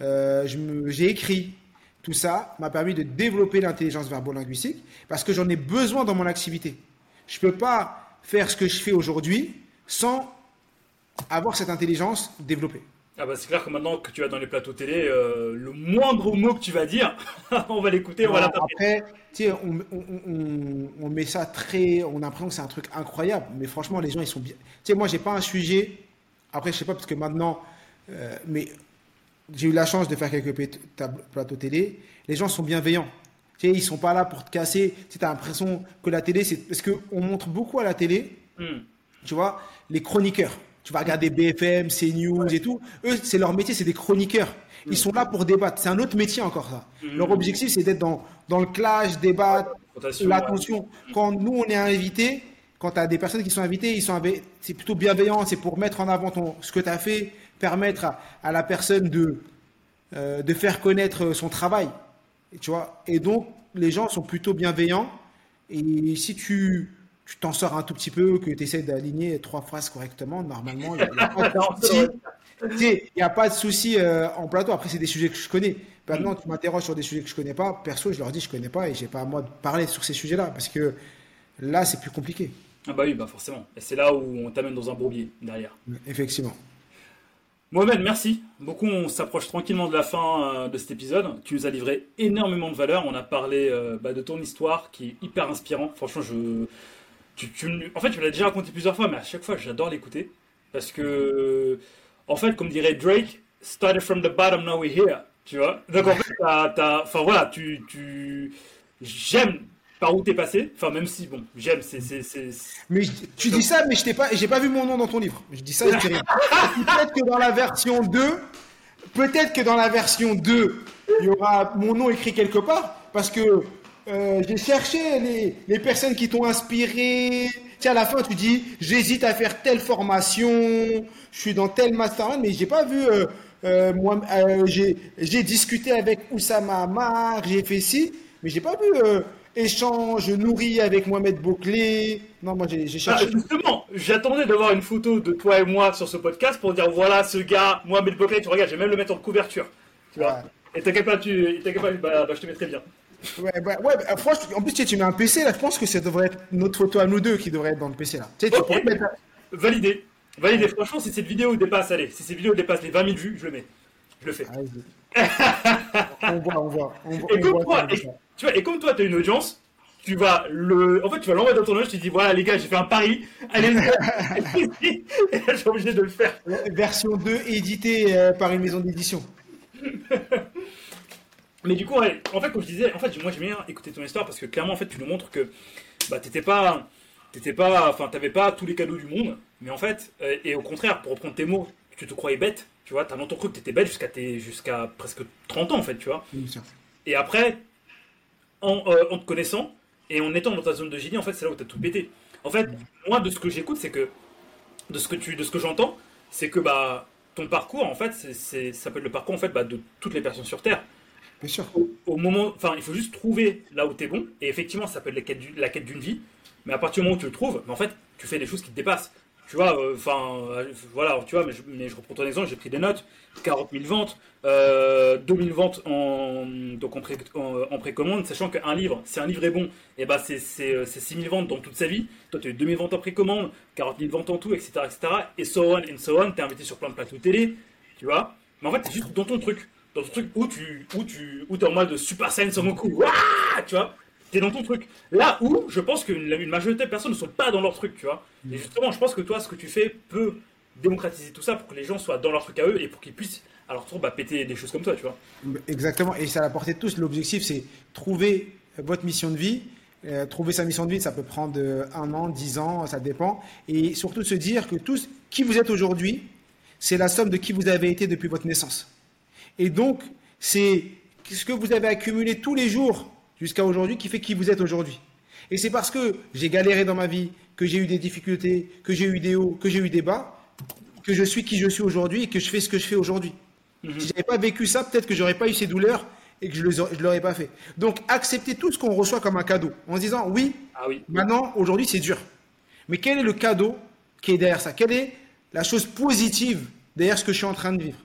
euh, j'ai écrit. Tout ça m'a permis de développer l'intelligence verbo-linguistique parce que j'en ai besoin dans mon activité. Je peux pas faire ce que je fais aujourd'hui sans avoir cette intelligence développée. Ah bah c'est clair que maintenant que tu vas dans les plateaux télé, euh, le moindre mot que tu vas dire, *laughs* on va l'écouter, on va. Après, on, on- on- on met ça très. On a l'impression que c'est un truc incroyable, mais franchement, les gens, ils sont bien. Tu sais, moi, j'ai pas un sujet. Après, je sais pas, parce que maintenant. euh, mais j'ai eu la chance de faire quelques plateaux télé. Les gens sont bienveillants. Tu sais, ils sont pas là pour te casser. Tu as l'impression que la télé, c'est. Parce qu'on montre beaucoup à la télé, Hmm. tu vois, les chroniqueurs. Tu vas regarder BFM, CNews et tout. Eux, c'est leur métier, c'est des chroniqueurs. Ils sont là pour débattre. C'est un autre métier encore, ça. Leur objectif, c'est d'être dans, dans le clash, débattre, l'attention. Quand nous, on est invités, quand tu as des personnes qui sont invitées, ils sont c'est plutôt bienveillant. C'est pour mettre en avant ton, ce que tu as fait, permettre à, à la personne de, euh, de faire connaître son travail. Et, tu vois et donc, les gens sont plutôt bienveillants. Et si tu tu t'en sors un tout petit peu, que tu essaies d'aligner trois phrases correctement, normalement, il n'y a, a pas de souci euh, en plateau. Après, c'est des sujets que je connais. Maintenant, tu m'interroges sur des sujets que je connais pas. Perso, je leur dis je connais pas et j'ai pas à moi de parler sur ces sujets-là parce que là, c'est plus compliqué. Ah bah oui, bah forcément. Et c'est là où on t'amène dans un bourbier derrière. Effectivement. Mohamed, merci. Beaucoup, on s'approche tranquillement de la fin euh, de cet épisode. Tu nous as livré énormément de valeur. On a parlé euh, bah, de ton histoire qui est hyper inspirant. Franchement, je, tu, en fait, tu me l'as déjà raconté plusieurs fois, mais à chaque fois, j'adore l'écouter parce que, en fait, comme dirait Drake, started from the bottom, now we're here. Tu vois? Donc en fait, t'as- enfin voilà, tu, tu, j'aime par où t'es passé. Enfin, même si bon, j'aime, c'est, Mais je- tu dis ça, mais je t'ai pas, j'ai pas vu mon nom dans ton livre. Je dis ça. *laughs* Peut-être que dans la version 2, peut-être que dans la version 2, il y aura mon nom écrit quelque part, parce que euh, j'ai cherché les, les personnes qui t'ont inspiré. Tiens, à la fin, tu dis, j'hésite à faire telle formation, je suis dans tel mastermind, mais j'ai pas vu. euh, euh, moi, j'ai j'ai discuté avec Oussama Amar, j'ai fait ci, mais j'ai pas vu échange nourri avec Mohamed Bouclé. Non, moi j'ai j'ai Ah, cherché. justement, j'attendais d'avoir une photo de toi et moi sur ce podcast pour dire voilà ce gars, Mohamed Bokeh, tu regardes, je vais même le mettre en couverture. Tu vois. Ouais. Et t'inquiète pas, tu, pas, bah, bah, je te mettrai bien. Ouais, bah, ouais, bah, franchement, en plus, tu, sais, tu mets un PC là, je pense que ça devrait être notre photo à nous deux qui devrait être dans le PC là. Tu sais, tu Ok. pourrais mettre. Validé. Validé. Franchement, si cette vidéo dépasse, allez, si cette vidéo dépasse les 20 000 vues, je le mets. Je le fais. Ah. On voit, on voit. On voit, Et on comme voit toi, et- tu vois, et comme toi, t'as une audience, tu vas le, en fait, tu vas l'envoyer dans ton audience, tu dis voilà les gars, j'ai fait un pari, allez, *laughs* et là, je suis obligé de le faire. Version 2 éditée euh, par une maison d'édition. *laughs* Mais du coup, ouais, en fait, comme je disais, en fait, moi j'aime bien écouter ton histoire parce que clairement, en fait, tu nous montres que bah, t'étais pas, t'étais pas, enfin, t'avais pas tous les cadeaux du monde, mais en fait, euh, et au contraire, pour reprendre tes mots, tu te croyais bête, tu vois, t'as longtemps cru que t'étais bête jusqu'à tes, jusqu'à presque 30 ans, en fait, tu vois. Et après, en, euh, en te connaissant et en étant dans ta zone de génie, en fait, c'est là où t'as tout pété. En fait, moi, de ce que j'écoute, c'est que, de ce que tu, de ce que j'entends, c'est que bah, ton parcours, en fait, c'est, ça peut être le parcours en fait bah, de toutes les personnes sur Terre Bien sûr. au, au moment, enfin, il faut juste trouver là où t'es bon. Et effectivement, ça peut être la quête, du- la quête d'une vie. Mais à partir du moment où tu le trouves, mais en fait, tu fais des choses qui te dépassent. Tu vois, euh, enfin, euh, voilà, tu vois, mais je, reprends ton exemple, j'ai pris des notes, 40 000 ventes, euh, 2000 ventes en, donc en, en, précommande, sachant qu'un livre, si un livre est bon, et ben c'est, c'est, euh, c'est 6 000 ventes dans toute sa vie. Toi, tu as eu 2000 ventes en précommande, 40 000 ventes en tout, etc., etc. Et so on and so on, t'es invité sur plein de plateaux télé, tu vois. Mais en fait, t'es juste dans ton truc. Dans ton truc où tu, où tu, où t'es en mode Super Saiyan sur mon. Ouah tu vois. T'es dans ton truc. Là où je pense qu'une une majorité de personnes ne sont pas dans leur truc, tu vois. Et justement, je pense que toi, ce que tu fais peut démocratiser tout ça pour que les gens soient dans leur truc à eux et pour qu'ils puissent à leur tour bah, péter des choses comme toi, tu vois. Exactement. Et c'est à la portée de tous. L'objectif, c'est trouver votre mission de vie Euh, trouver sa mission de vie, ça peut prendre euh, un an, dix ans, ça dépend. Et surtout de se dire que tout ce- qui vous êtes aujourd'hui, c'est la somme de qui vous avez été depuis votre naissance. Et donc, c'est ce que vous avez accumulé tous les jours jusqu'à aujourd'hui qui fait qui vous êtes aujourd'hui. Et c'est parce que j'ai galéré dans ma vie, que j'ai eu des difficultés, que j'ai eu des hauts, que j'ai eu des bas, que je suis qui je suis aujourd'hui et que je fais ce que je fais aujourd'hui. Si j'avais pas vécu ça, peut-être que j'aurais pas eu ces douleurs et que je ne l'aurais pas fait. Donc, accepter tout ce qu'on reçoit comme un cadeau en se disant oui, Ah oui. Maintenant, aujourd'hui, c'est dur. Mais quel est le cadeau qui est derrière ça? Quelle est la chose positive derrière ce que je suis en train de vivre?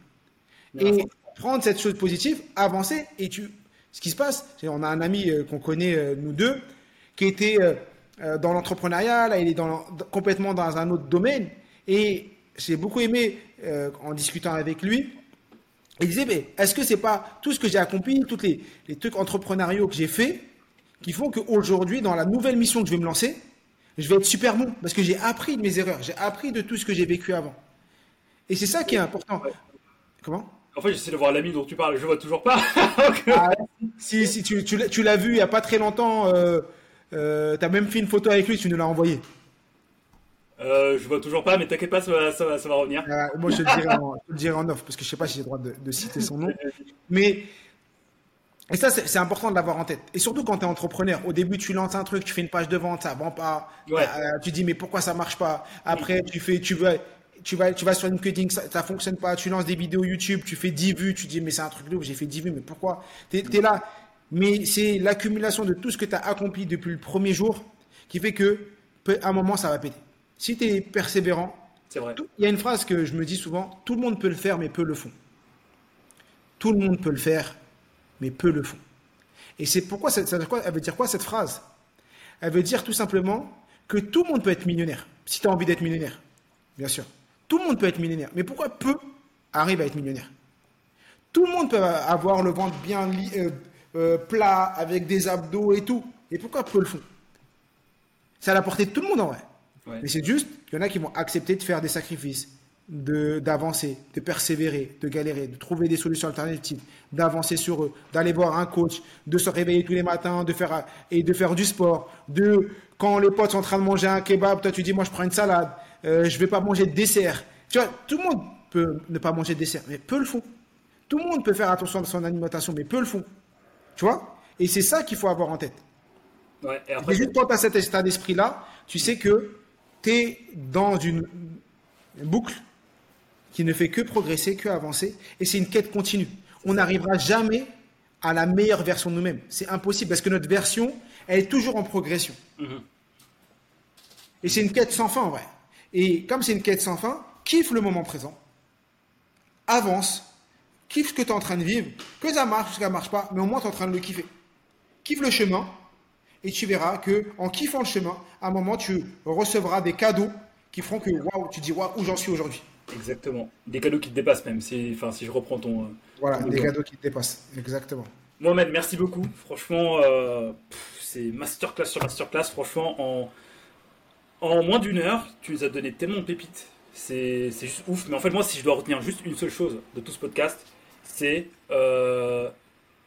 Et prendre cette chose positive, avancer, et tu... Ce qui se passe, c'est on a un ami euh, qu'on connaît, euh, nous deux, qui était euh, dans l'entrepreneuriat, là, il est dans, complètement dans un autre domaine, et j'ai beaucoup aimé, en discutant avec lui, il disait, mais est-ce que c'est pas tout ce que j'ai accompli, tous les, les trucs entrepreneuriaux que j'ai fait, qui font qu'aujourd'hui, dans la nouvelle mission que je vais me lancer, je vais être super bon parce que j'ai appris de mes erreurs, j'ai appris de tout ce que j'ai vécu avant. Et c'est ça qui est important. Comment? En fait, j'essaie de voir l'ami dont tu parles, je vois toujours pas. *laughs* Ah Si, si tu, tu l'as- tu l'as vu il n'y a pas très longtemps, euh, euh, tu as même fait une photo avec lui, tu nous l'as envoyé. euh, je vois toujours pas, mais t'inquiète pas, ça va, ça va, ça va revenir. Euh, moi, je te, le dirai en, je te le dirai en off parce que je sais pas si j'ai le droit de, de citer son nom. Mais et ça, c'est important de l'avoir en tête. Et surtout quand tu es entrepreneur, au début, tu lances un truc, tu fais une page de vente, ça vend pas. Ouais. Euh, tu dis mais pourquoi ça marche pas? Après, tu fais, tu vas, tu vas, tu vas sur LinkedIn, ça, ça fonctionne pas. Tu lances des vidéos YouTube, tu fais 10 vues, tu dis mais c'est un truc de ouf, j'ai fait 10 vues, mais pourquoi? T'es es là. Mais c'est l'accumulation de tout ce que tu as accompli depuis le premier jour qui fait que à un moment ça va péter. Si tu es persévérant, Il y a une phrase que je me dis souvent, tout le monde peut le faire, mais peu le font. Tout le monde peut le faire, mais peu le font. Et c'est pourquoi, ça, elle veut dire quoi cette phrase? Elle veut dire tout simplement que tout le monde peut être millionnaire, si tu as envie d'être millionnaire, bien sûr. Tout le monde peut être millionnaire, mais pourquoi peu arrivent à être millionnaire? Tout le monde peut avoir le ventre bien li- euh, euh, plat, avec des abdos et tout, et pourquoi peu le font? C'est à la portée de tout le monde en vrai. Ouais. Mais c'est juste qu'il y en a qui vont accepter de faire des sacrifices, de d'avancer, de persévérer, de galérer, de trouver des solutions alternatives, d'avancer sur eux, d'aller voir un coach, de se réveiller tous les matins, de faire et de faire du sport, de quand les potes sont en train de manger un kebab, toi tu dis moi je prends une salade, euh, je vais pas manger de dessert. Tu vois, tout le monde peut ne pas manger de dessert, mais peu le font. Tout le monde peut faire attention à son alimentation, mais peu le font. Tu vois? Et c'est ça qu'il faut avoir en tête. Ouais, et Et après, juste quand tu as cet état d'esprit-là, tu sais que tu es dans une boucle qui ne fait que progresser, que avancer, et c'est une quête continue. On n'arrivera jamais à la meilleure version de nous-mêmes. C'est impossible parce que notre version, elle est toujours en progression. Mhm. Et c'est une quête sans fin en vrai. Et comme c'est une quête sans fin, kiffe le moment présent, avance, kiffe ce que tu es en train de vivre, que ça marche, que ça marche pas, mais au moins tu es en train de le kiffer. Kiffe le chemin, et tu verras que en kiffant le chemin, à un moment tu recevras des cadeaux qui feront que waouh, tu dis waouh, où j'en suis aujourd'hui. exactement. Des cadeaux qui te dépassent même, si, enfin, si je reprends ton. euh, Voilà, ton des cadeaux qui te dépassent. Exactement. Mohamed, merci beaucoup. Franchement, euh, c'est masterclass sur masterclass. Franchement, en, en moins d'une heure, tu nous as donné tellement de pépites. C'est juste ouf. Mais en fait, moi, si je dois retenir juste une seule chose de tout ce podcast, c'est euh,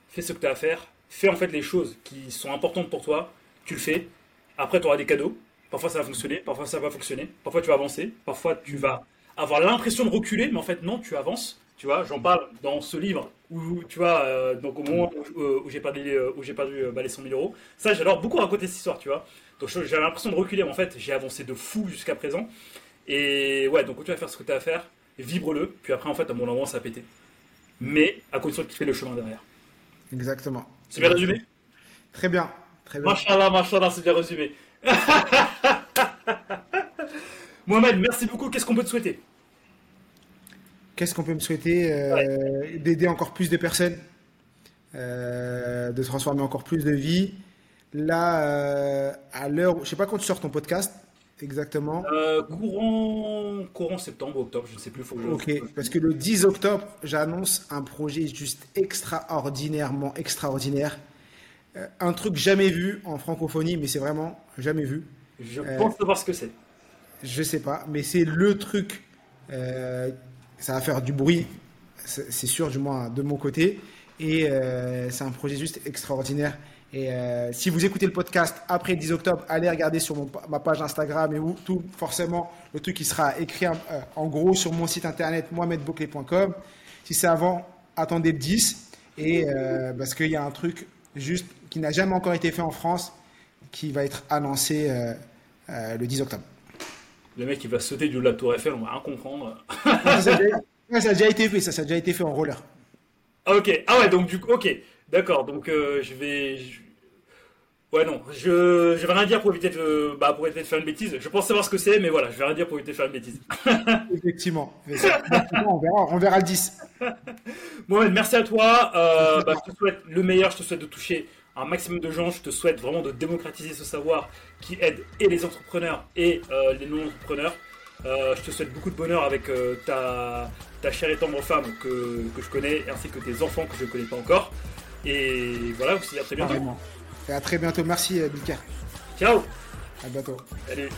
fais ce que tu as à faire. Fais en fait les choses qui sont importantes pour toi. Tu le fais. Après, tu auras des cadeaux. Parfois, ça va fonctionner. Parfois, ça va fonctionner. Parfois, tu vas avancer. Parfois, tu vas avoir l'impression de reculer. Mais en fait, non, tu avances. Tu vois, j'en parle dans ce livre où, tu vois, euh, donc au moment où, euh, j'ai perdu, où perdu bah, les 100 000 euros. Ça, j'adore beaucoup raconter cette histoire, tu vois. Donc, j'avais l'impression de reculer. Mais en fait, j'ai avancé de fou jusqu'à présent. Et ouais, donc, tu vas faire ce que tu as à faire. Vibre-le. Puis après, en fait, à mon moment, ça a pété. Mais à condition que tu fais le chemin derrière. Exactement. C'est bien résumé? Très bien. Très bien. Machallah, machallah, c'est bien résumé. *laughs* Mohamed, merci beaucoup. Qu'est-ce qu'on peut te souhaiter? Qu'est-ce qu'on peut me souhaiter Euh, D'aider encore plus de personnes, euh, de transformer encore plus de vies. Là, euh, à l'heure, je sais pas quand tu sors ton podcast exactement. Euh, courant, courant septembre, octobre, je ne sais plus. Faut que je- Ok, parce que le 10 octobre, j'annonce un projet juste extraordinairement extraordinaire. Euh, un truc jamais vu en francophonie, mais c'est vraiment jamais vu. Je Euh, pense savoir ce que c'est. Je sais pas, mais c'est le truc. ça va faire du bruit, c'est sûr, du moins de mon côté. Et c'est un projet juste extraordinaire. Et euh, si vous écoutez le podcast après le 10 octobre, allez regarder sur mon- ma page Instagram et où tout forcément le truc qui sera écrit euh, en gros sur mon site internet mohamedbouclé.com. Si c'est avant, attendez le 10 et euh, parce qu'il y a un truc juste qui n'a jamais encore été fait en France qui va être annoncé le 10 octobre. Le mec, il va sauter du haut de la Tour Eiffel, on va rien comprendre. ça, ça a déjà, ouais, ça a déjà été fait, ça, ça a déjà été fait en roller. Ah, ok. Ah ouais, donc du coup, ok. D'accord, donc euh, je vais. je- Ouais, non, je, je vais rien dire pour éviter de, bah, pour éviter de faire une bêtise. Je pense savoir ce que c'est, mais voilà, je vais rien dire pour éviter de faire une bêtise. *laughs* Effectivement. On, verra, on verra le 10. *laughs* Mohamed, merci à toi. Euh, bah, je te souhaite le meilleur. Je te souhaite de toucher un maximum de gens. Je te souhaite vraiment de démocratiser ce savoir qui aide et les entrepreneurs et euh, les non-entrepreneurs. Euh, je te souhaite beaucoup de bonheur avec ta, ta chère et tendre femme que, que je connais, ainsi que tes enfants que je ne connais pas encore. Et voilà, aussi à très bientôt. Et à très bientôt. Merci, euh, Bilka. Ciao À bientôt. Salut